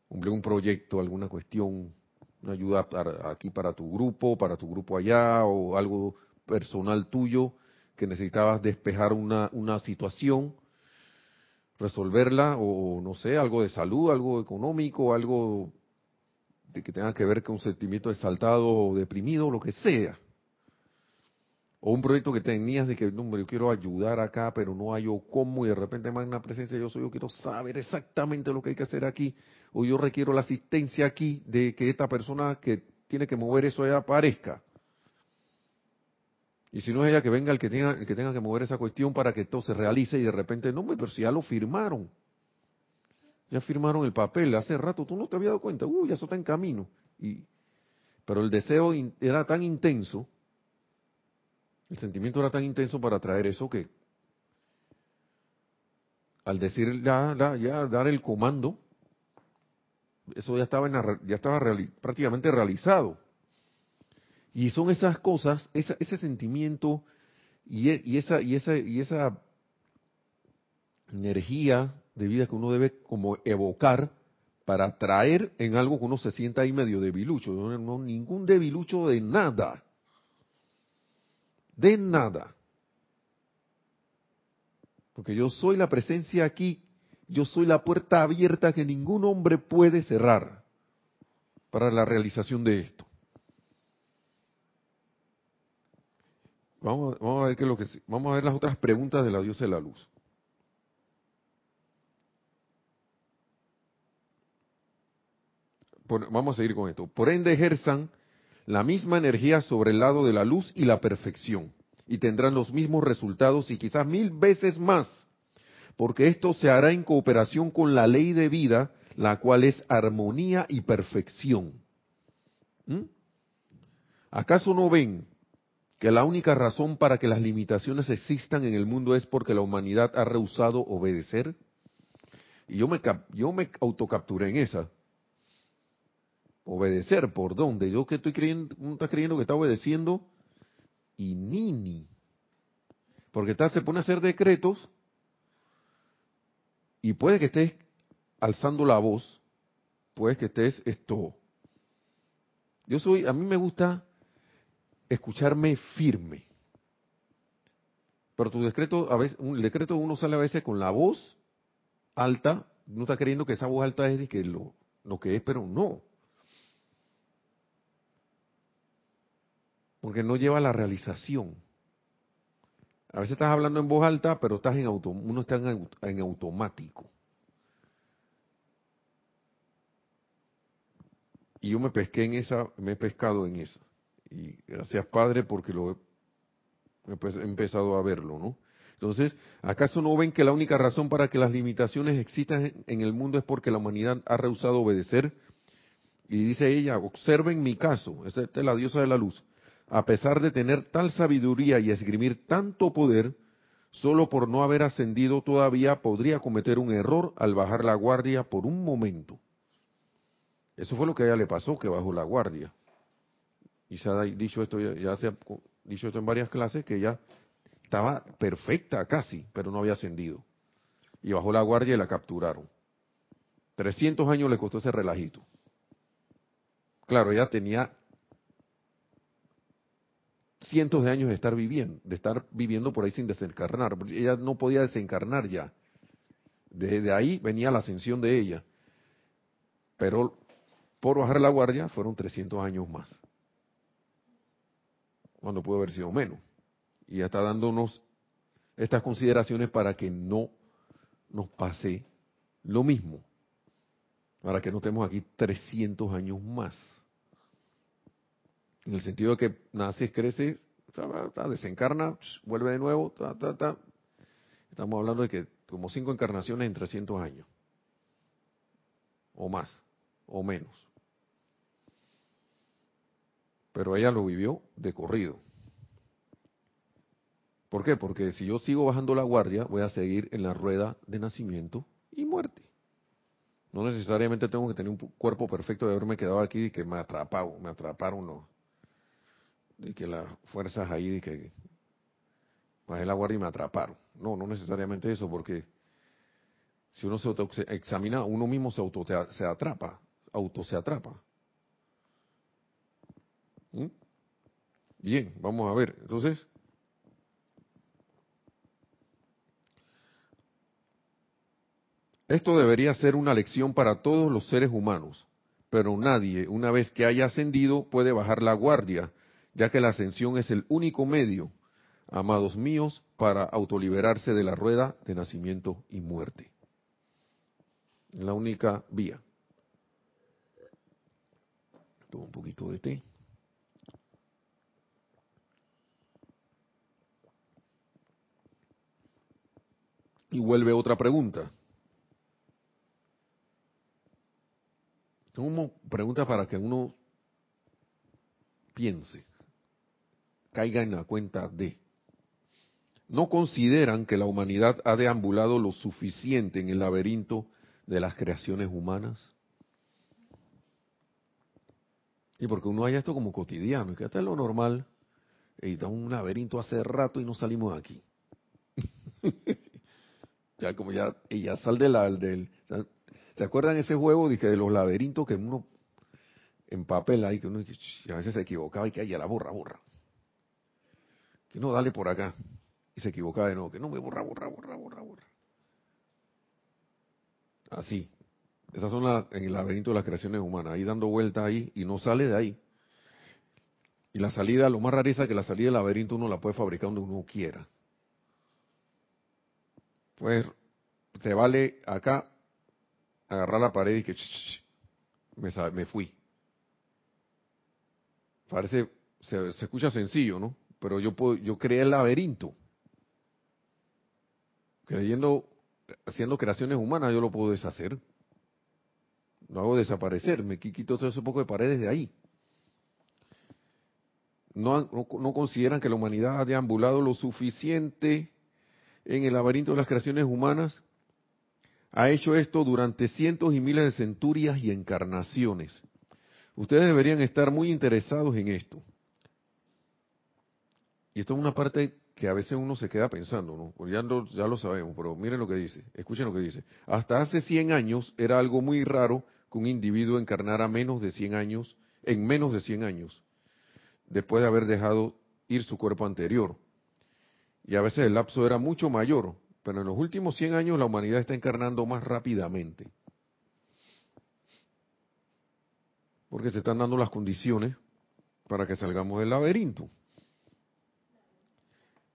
cumplir un proyecto, alguna cuestión, una ayuda aquí para tu grupo, para tu grupo allá, o algo personal tuyo que necesitabas despejar una, una situación resolverla o no sé, algo de salud, algo económico, algo de que tenga que ver con un sentimiento exaltado o deprimido, lo que sea. O un proyecto que tenías de que, no, yo quiero ayudar acá, pero no hay o cómo, y de repente más una presencia yo soy, yo quiero saber exactamente lo que hay que hacer aquí, o yo requiero la asistencia aquí de que esta persona que tiene que mover eso ya aparezca. Y si no es ella que venga el que tenga, el que tenga que mover esa cuestión para que todo se realice y de repente, no, pero si ya lo firmaron. Ya firmaron el papel hace rato, tú no te habías dado cuenta, uy, ya eso está en camino. Y, pero el deseo era tan intenso, el sentimiento era tan intenso para traer eso que al decir ya, ya dar el comando, eso ya estaba, ya estaba prácticamente realizado. Y son esas cosas, ese sentimiento y, e, y, esa, y, esa, y esa energía de vida que uno debe como evocar para traer en algo que uno se sienta ahí medio debilucho. No, no ningún debilucho de nada. De nada. Porque yo soy la presencia aquí, yo soy la puerta abierta que ningún hombre puede cerrar para la realización de esto. Vamos, a ver qué es lo que vamos a ver las otras preguntas de la diosa de la luz. vamos a seguir con esto. Por ende ejerzan la misma energía sobre el lado de la luz y la perfección, y tendrán los mismos resultados y quizás mil veces más, porque esto se hará en cooperación con la ley de vida, la cual es armonía y perfección. ¿Mm? ¿Acaso no ven que la única razón para que las limitaciones existan en el mundo es porque la humanidad ha rehusado obedecer? Y yo me, yo me autocapturé en esa. Obedecer, ¿por dónde? Yo que estoy creyendo, uno está creyendo que está obedeciendo y ni Porque está, se pone a hacer decretos y puede que estés alzando la voz, puede que estés esto. Yo soy, a mí me gusta escucharme firme. Pero tu decreto, a veces, un decreto uno sale a veces con la voz alta, uno está creyendo que esa voz alta es que lo, lo que es, pero no. porque no lleva a la realización. A veces estás hablando en voz alta, pero estás en auto, uno está en, automático. Y yo me pesqué en esa, me he pescado en esa. Y gracias Padre porque lo he, he empezado a verlo, ¿no? Entonces, ¿acaso no ven que la única razón para que las limitaciones existan en el mundo es porque la humanidad ha rehusado obedecer? Y dice ella, observen mi caso, esta es la diosa de la luz a pesar de tener tal sabiduría y esgrimir tanto poder, solo por no haber ascendido todavía podría cometer un error al bajar la guardia por un momento. Eso fue lo que a ella le pasó, que bajó la guardia. Y se ha dicho esto, ya, se ha dicho esto en varias clases, que ella estaba perfecta casi, pero no había ascendido. Y bajó la guardia y la capturaron. 300 años le costó ese relajito. Claro, ella tenía cientos de años de estar viviendo, de estar viviendo por ahí sin desencarnar. Ella no podía desencarnar ya. Desde ahí venía la ascensión de ella. Pero por bajar la guardia fueron 300 años más. Cuando pudo haber sido menos. Y ya está dándonos estas consideraciones para que no nos pase lo mismo. Para que no estemos aquí 300 años más. En el sentido de que nace, crece, desencarna, vuelve de nuevo, Estamos hablando de que como cinco encarnaciones en 300 años. O más, o menos. Pero ella lo vivió de corrido. ¿Por qué? Porque si yo sigo bajando la guardia, voy a seguir en la rueda de nacimiento y muerte. No necesariamente tengo que tener un cuerpo perfecto de haberme quedado aquí y que me atraparon, me atraparon, no de que las fuerzas ahí de que bajé la guardia y me atraparon. No, no necesariamente eso, porque si uno se auto examina, uno mismo se auto se atrapa, auto se atrapa. ¿Mm? Bien, vamos a ver. Entonces, esto debería ser una lección para todos los seres humanos, pero nadie, una vez que haya ascendido, puede bajar la guardia ya que la ascensión es el único medio, amados míos, para autoliberarse de la rueda de nacimiento y muerte. La única vía. Tomo un poquito de té. Y vuelve otra pregunta. Como preguntas para que uno piense, caiga en la cuenta de. ¿No consideran que la humanidad ha deambulado lo suficiente en el laberinto de las creaciones humanas? Y porque uno haya esto como cotidiano, y que hasta es lo normal, está un laberinto hace rato y no salimos de aquí. ya como ya, y ya sal de la, del, ¿se acuerdan ese juego de, de los laberintos que uno en papel ahí, que uno a veces se equivocaba y que ya la borra, borra. Que no, dale por acá. Y se equivocaba de nuevo, que no me borra, borra, borra, borra, borra. Así. Esas son las, en el laberinto de las creaciones humanas, ahí dando vuelta ahí y no sale de ahí. Y la salida, lo más rareza es que la salida del laberinto uno la puede fabricar donde uno quiera. Pues se vale acá agarrar la pared y que me, fui. Parece, se, escucha sencillo, ¿no? Pero yo puedo, yo creé el laberinto. Creyendo, haciendo creaciones humanas, yo lo puedo deshacer. Lo hago desaparecer, me quito todo ese poco de paredes de ahí. No, no, consideran que la humanidad ha deambulado lo suficiente en el laberinto de las creaciones humanas. Ha hecho esto durante cientos y miles de centurias y encarnaciones. Ustedes deberían estar muy interesados en esto. Y esto es una parte que a veces uno se queda pensando, ¿no? Ya, lo, ya lo sabemos, pero miren lo que dice, escuchen lo que dice. Hasta hace 100 años era algo muy raro que un individuo encarnara menos de 100 años, en menos de 100 años, después de haber dejado ir su cuerpo anterior. Y a veces el lapso era mucho mayor, pero en los últimos 100 años la humanidad está encarnando más rápidamente. Porque se están dando las condiciones para que salgamos del laberinto.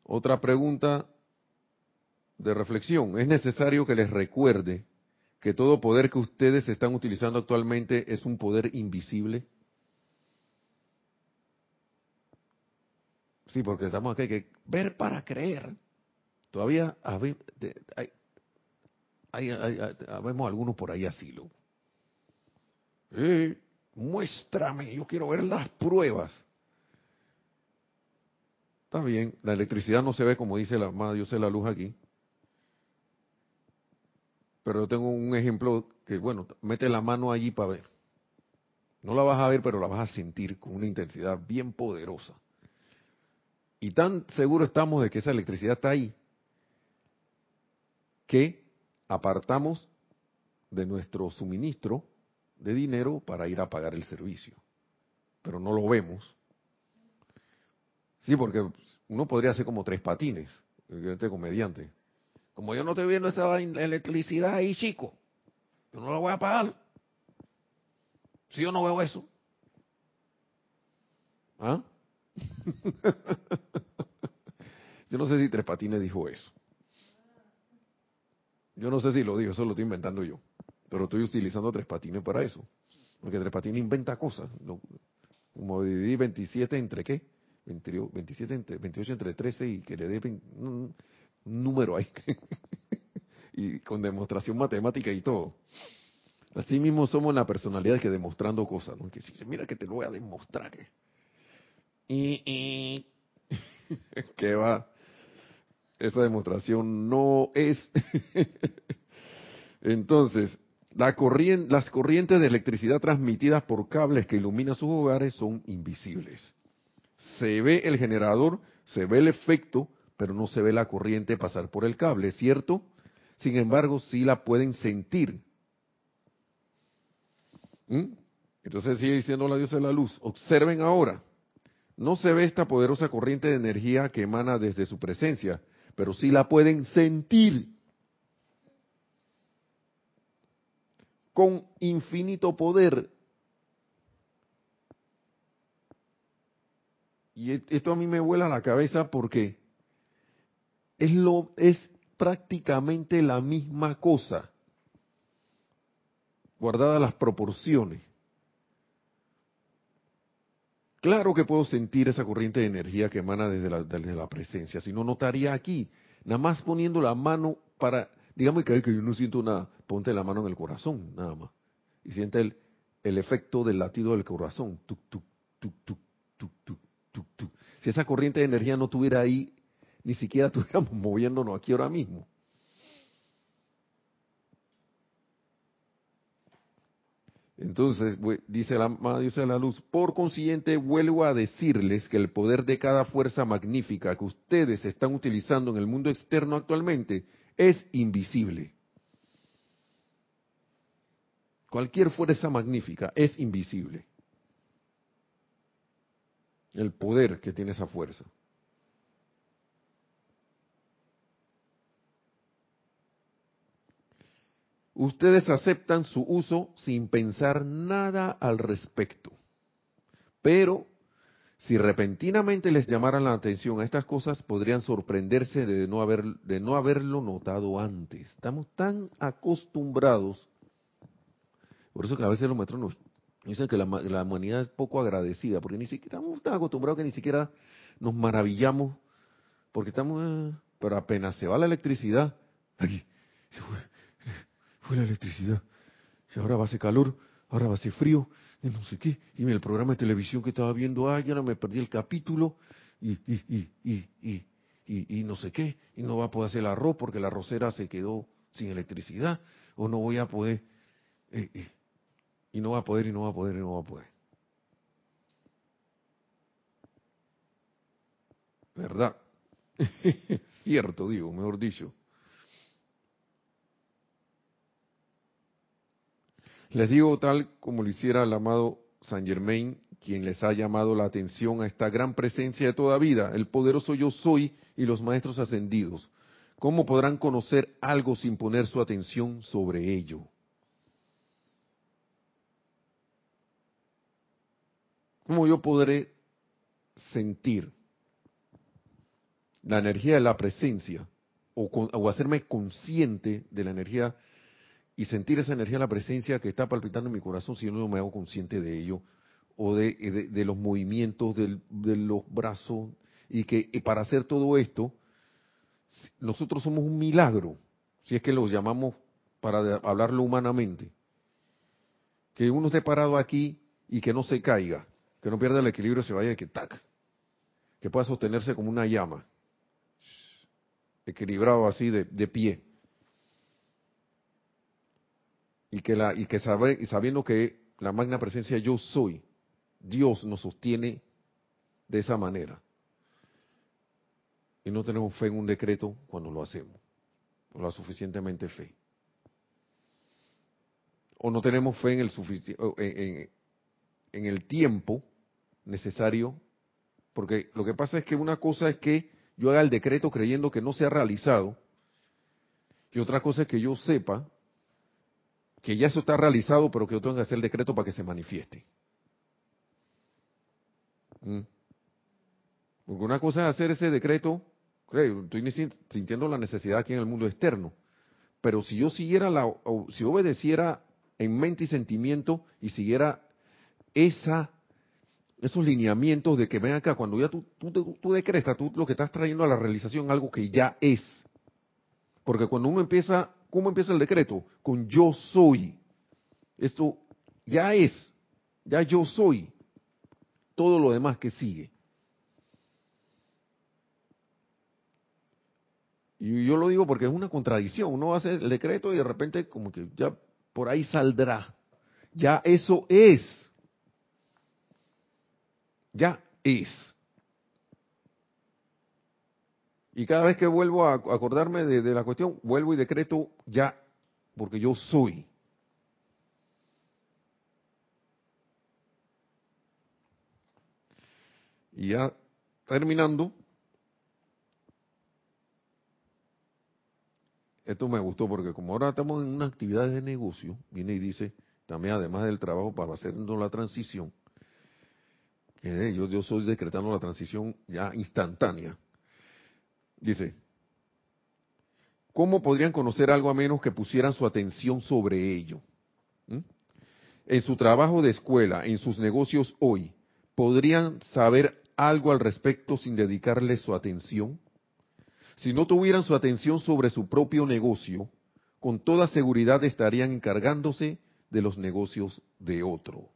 Otra pregunta de reflexión. ¿Es necesario que les recuerde que todo poder que ustedes están utilizando actualmente es un poder invisible? Sí, porque estamos aquí, hay que ver para creer. Todavía hay, hay, vemos algunos por ahí así. Lo. Eh, muéstrame, yo quiero ver las pruebas. Está bien, la electricidad no se ve como dice la amada Dios de la luz aquí. Pero yo tengo un ejemplo que, bueno, mete la mano allí para ver. No la vas a ver, pero la vas a sentir con una intensidad bien poderosa. Y tan seguro estamos de que esa electricidad está ahí, que apartamos de nuestro suministro de dinero para ir a pagar el servicio. Pero no lo vemos. Sí, porque uno podría hacer como tres patines, este comediante. Como yo no estoy viendo esa electricidad ahí, chico, yo no la voy a pagar. Si yo no veo eso. ¿Ah? yo no sé si Tres Patines dijo eso. Yo no sé si lo dijo, eso lo estoy inventando yo. Pero estoy utilizando Tres Patines para eso. Porque Tres Patines inventa cosas. Como dividí 27 entre qué? 27 entre, 28 entre 13 y que le dé un, número ahí. y con demostración matemática y todo. Así mismo somos la personalidad que demostrando cosas. Que mira que te lo voy a demostrar. Que... Y, que va. Esa demostración no es. Entonces, las corrientes de electricidad transmitidas por cables que iluminan sus hogares son invisibles. Se ve el generador, se ve el efecto, pero no se ve la corriente pasar por el cable, ¿cierto? Sin embargo, sí la pueden sentir. ¿Mm? Entonces sigue diciendo la diosa de la luz, observen ahora, no se ve esta poderosa corriente de energía que emana desde su presencia, pero sí la pueden sentir. con infinito poder. Y e, esto a mí me vuela la cabeza porque es lo es prácticamente la misma cosa, guardadas las proporciones. Claro que puedo sentir esa corriente de energía que emana desde la, presencia, si no, notaría aquí, nada más poniendo la mano para Dígame que, que yo no siento nada. Ponte la mano en el corazón, nada más. Y siente el, el efecto del latido del corazón. Si esa corriente de energía no estuviera ahí, ni siquiera estuviéramos moviéndonos aquí ahora mismo. Entonces, dice la Madre de la Luz, por consiguiente vuelvo a decirles que el poder de cada fuerza magnífica que ustedes están utilizando en el mundo externo actualmente es invisible. Cualquier fuerza magnífica es invisible. El poder que tiene esa fuerza. Ustedes aceptan su uso sin pensar nada al respecto. Pero si repentinamente les llamaran la atención a estas cosas, podrían sorprenderse de no, haber, de no haberlo notado antes. Estamos tan acostumbrados, por eso que a veces los maestros dicen que la, humanidad es poco agradecida, porque ni siquiera estamos tan acostumbrados que ni siquiera nos maravillamos, porque estamos, eh, pero apenas se va la electricidad, aquí, la electricidad. Y ahora va a ser calor, ahora va a ser frío, y no sé qué. Y el programa de televisión que estaba viendo, ah, ya no me perdí el capítulo, y, y, y, y, y, y no sé qué. Y no va a poder hacer el arroz porque la arrocera se quedó sin electricidad, o no voy a poder, eh, eh, y no va a poder, y no va a poder, y no va a poder. ¿Verdad? Cierto, digo, mejor dicho. Les digo tal como lo hiciera el amado Saint Germain, quien les ha llamado la atención a esta gran presencia de toda vida, el poderoso yo soy y los maestros ascendidos. ¿Cómo podrán conocer algo sin poner su atención sobre ello? ¿Cómo yo podré sentir la energía de la presencia o, o hacerme consciente de la energía y sentir esa energía, la presencia que está palpitando en mi corazón si yo no me hago consciente de ello, o de, de, los movimientos de los brazos, y que para hacer todo esto, nosotros somos un milagro, si es que lo llamamos para hablarlo humanamente. Que uno esté parado aquí y que no se caiga, que no pierda el equilibrio, se vaya y que tac, que pueda sostenerse como una llama, equilibrado así de, de pie y que, la, y que sabe, y sabiendo que la magna presencia yo soy, Dios nos sostiene de esa manera. Y no tenemos fe en un decreto cuando lo hacemos, o la suficientemente fe. O no tenemos fe en el, en, en el tiempo necesario, porque lo que pasa es que una cosa es que yo haga el decreto creyendo que no se ha realizado, y otra cosa es que yo sepa que ya eso está realizado, pero que yo tengo que hacer el decreto para que se manifieste. ¿Mm? Porque una cosa es hacer ese decreto, estoy sintiendo la necesidad aquí en el mundo externo, pero si yo siguiera la, si obedeciera en mente y sentimiento y siguiera esa esos lineamientos de que ven acá, cuando ya tú, tú, tú decretas, tú lo que estás trayendo a la realización algo que ya es. Porque cuando uno empieza ¿Cómo empieza el decreto? Con yo soy. Esto ya es, ya yo soy. Todo lo demás que sigue. Y yo lo digo porque es una contradicción. Uno hace el decreto y de repente como que ya por ahí saldrá. Ya eso es. Ya es. Y cada vez que vuelvo a acordarme de, la cuestión, vuelvo y decreto ya, porque yo soy. Y ya terminando, esto me gustó porque como ahora estamos en una actividad de negocio, viene y dice, también además del trabajo para hacernos la transición, yo, yo soy decretando la transición ya instantánea. Dice, ¿cómo podrían conocer algo a menos que pusieran su atención sobre ello? ¿Mm? En su trabajo de escuela, en sus negocios hoy, ¿podrían saber algo al respecto sin dedicarle su atención? Si no tuvieran su atención sobre su propio negocio, con toda seguridad estarían encargándose de los negocios de otro.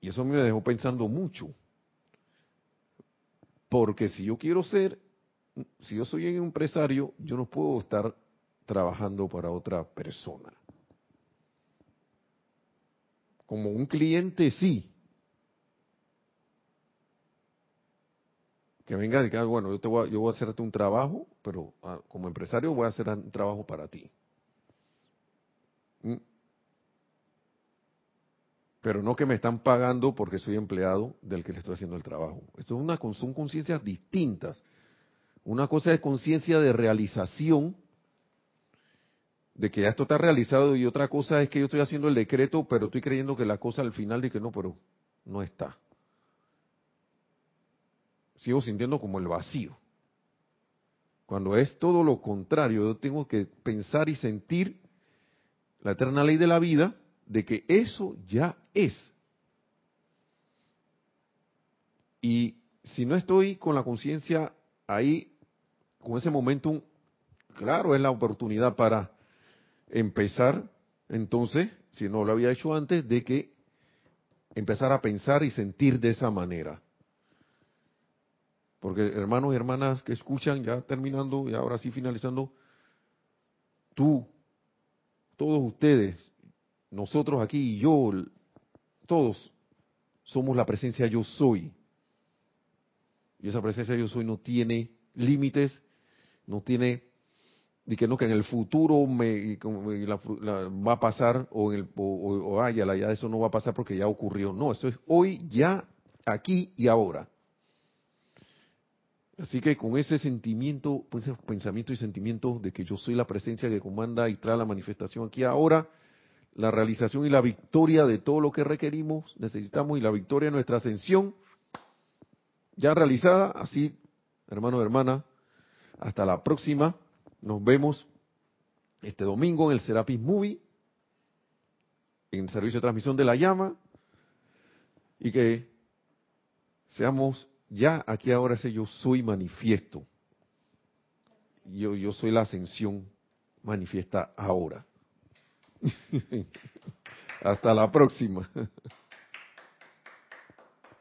Y eso me dejó pensando mucho. Porque si yo quiero ser, si yo soy un empresario, yo no puedo estar trabajando para otra persona. Como un cliente sí. Que venga y diga, bueno, yo, te voy a, yo voy a hacerte un trabajo, pero ah, como empresario voy a hacer un trabajo para ti. ¿Mm? Pero no que me están pagando porque soy empleado del que le estoy haciendo el trabajo. Esto es una, son conciencias distintas. Una cosa es conciencia de realización, de que ya esto está realizado, y otra cosa es que yo estoy haciendo el decreto, pero estoy creyendo que la cosa al final de que no, pero no está. Sigo sintiendo como el vacío. Cuando es todo lo contrario, yo tengo que pensar y sentir la eterna ley de la vida de que eso ya es. Y si no estoy con la conciencia ahí, con ese momento, claro, es la oportunidad para empezar, entonces, si no lo había hecho antes, de que empezar a pensar y sentir de esa manera. Porque hermanos y hermanas que escuchan, ya terminando y ahora sí finalizando, tú, todos ustedes, nosotros aquí y yo, todos somos la presencia yo soy. Y esa presencia yo soy no tiene límites, no tiene, ni que no, que en el futuro me, va a pasar o, en el, o, o, ya eso no va a pasar porque ya ocurrió. No, eso es hoy, ya, aquí y ahora. Así que con ese sentimiento, pues pensamiento y sentimiento de que yo soy la presencia que comanda y trae la manifestación aquí ahora, la realización y la victoria de todo lo que requerimos, necesitamos, y la victoria de nuestra ascensión ya realizada. Así, hermano, hermana, hasta la próxima. Nos vemos este domingo en el Serapis Movie, en el servicio de transmisión de la llama, y que seamos ya aquí ahora ese yo soy manifiesto. Yo, yo soy la ascensión manifiesta ahora. Hasta la próxima.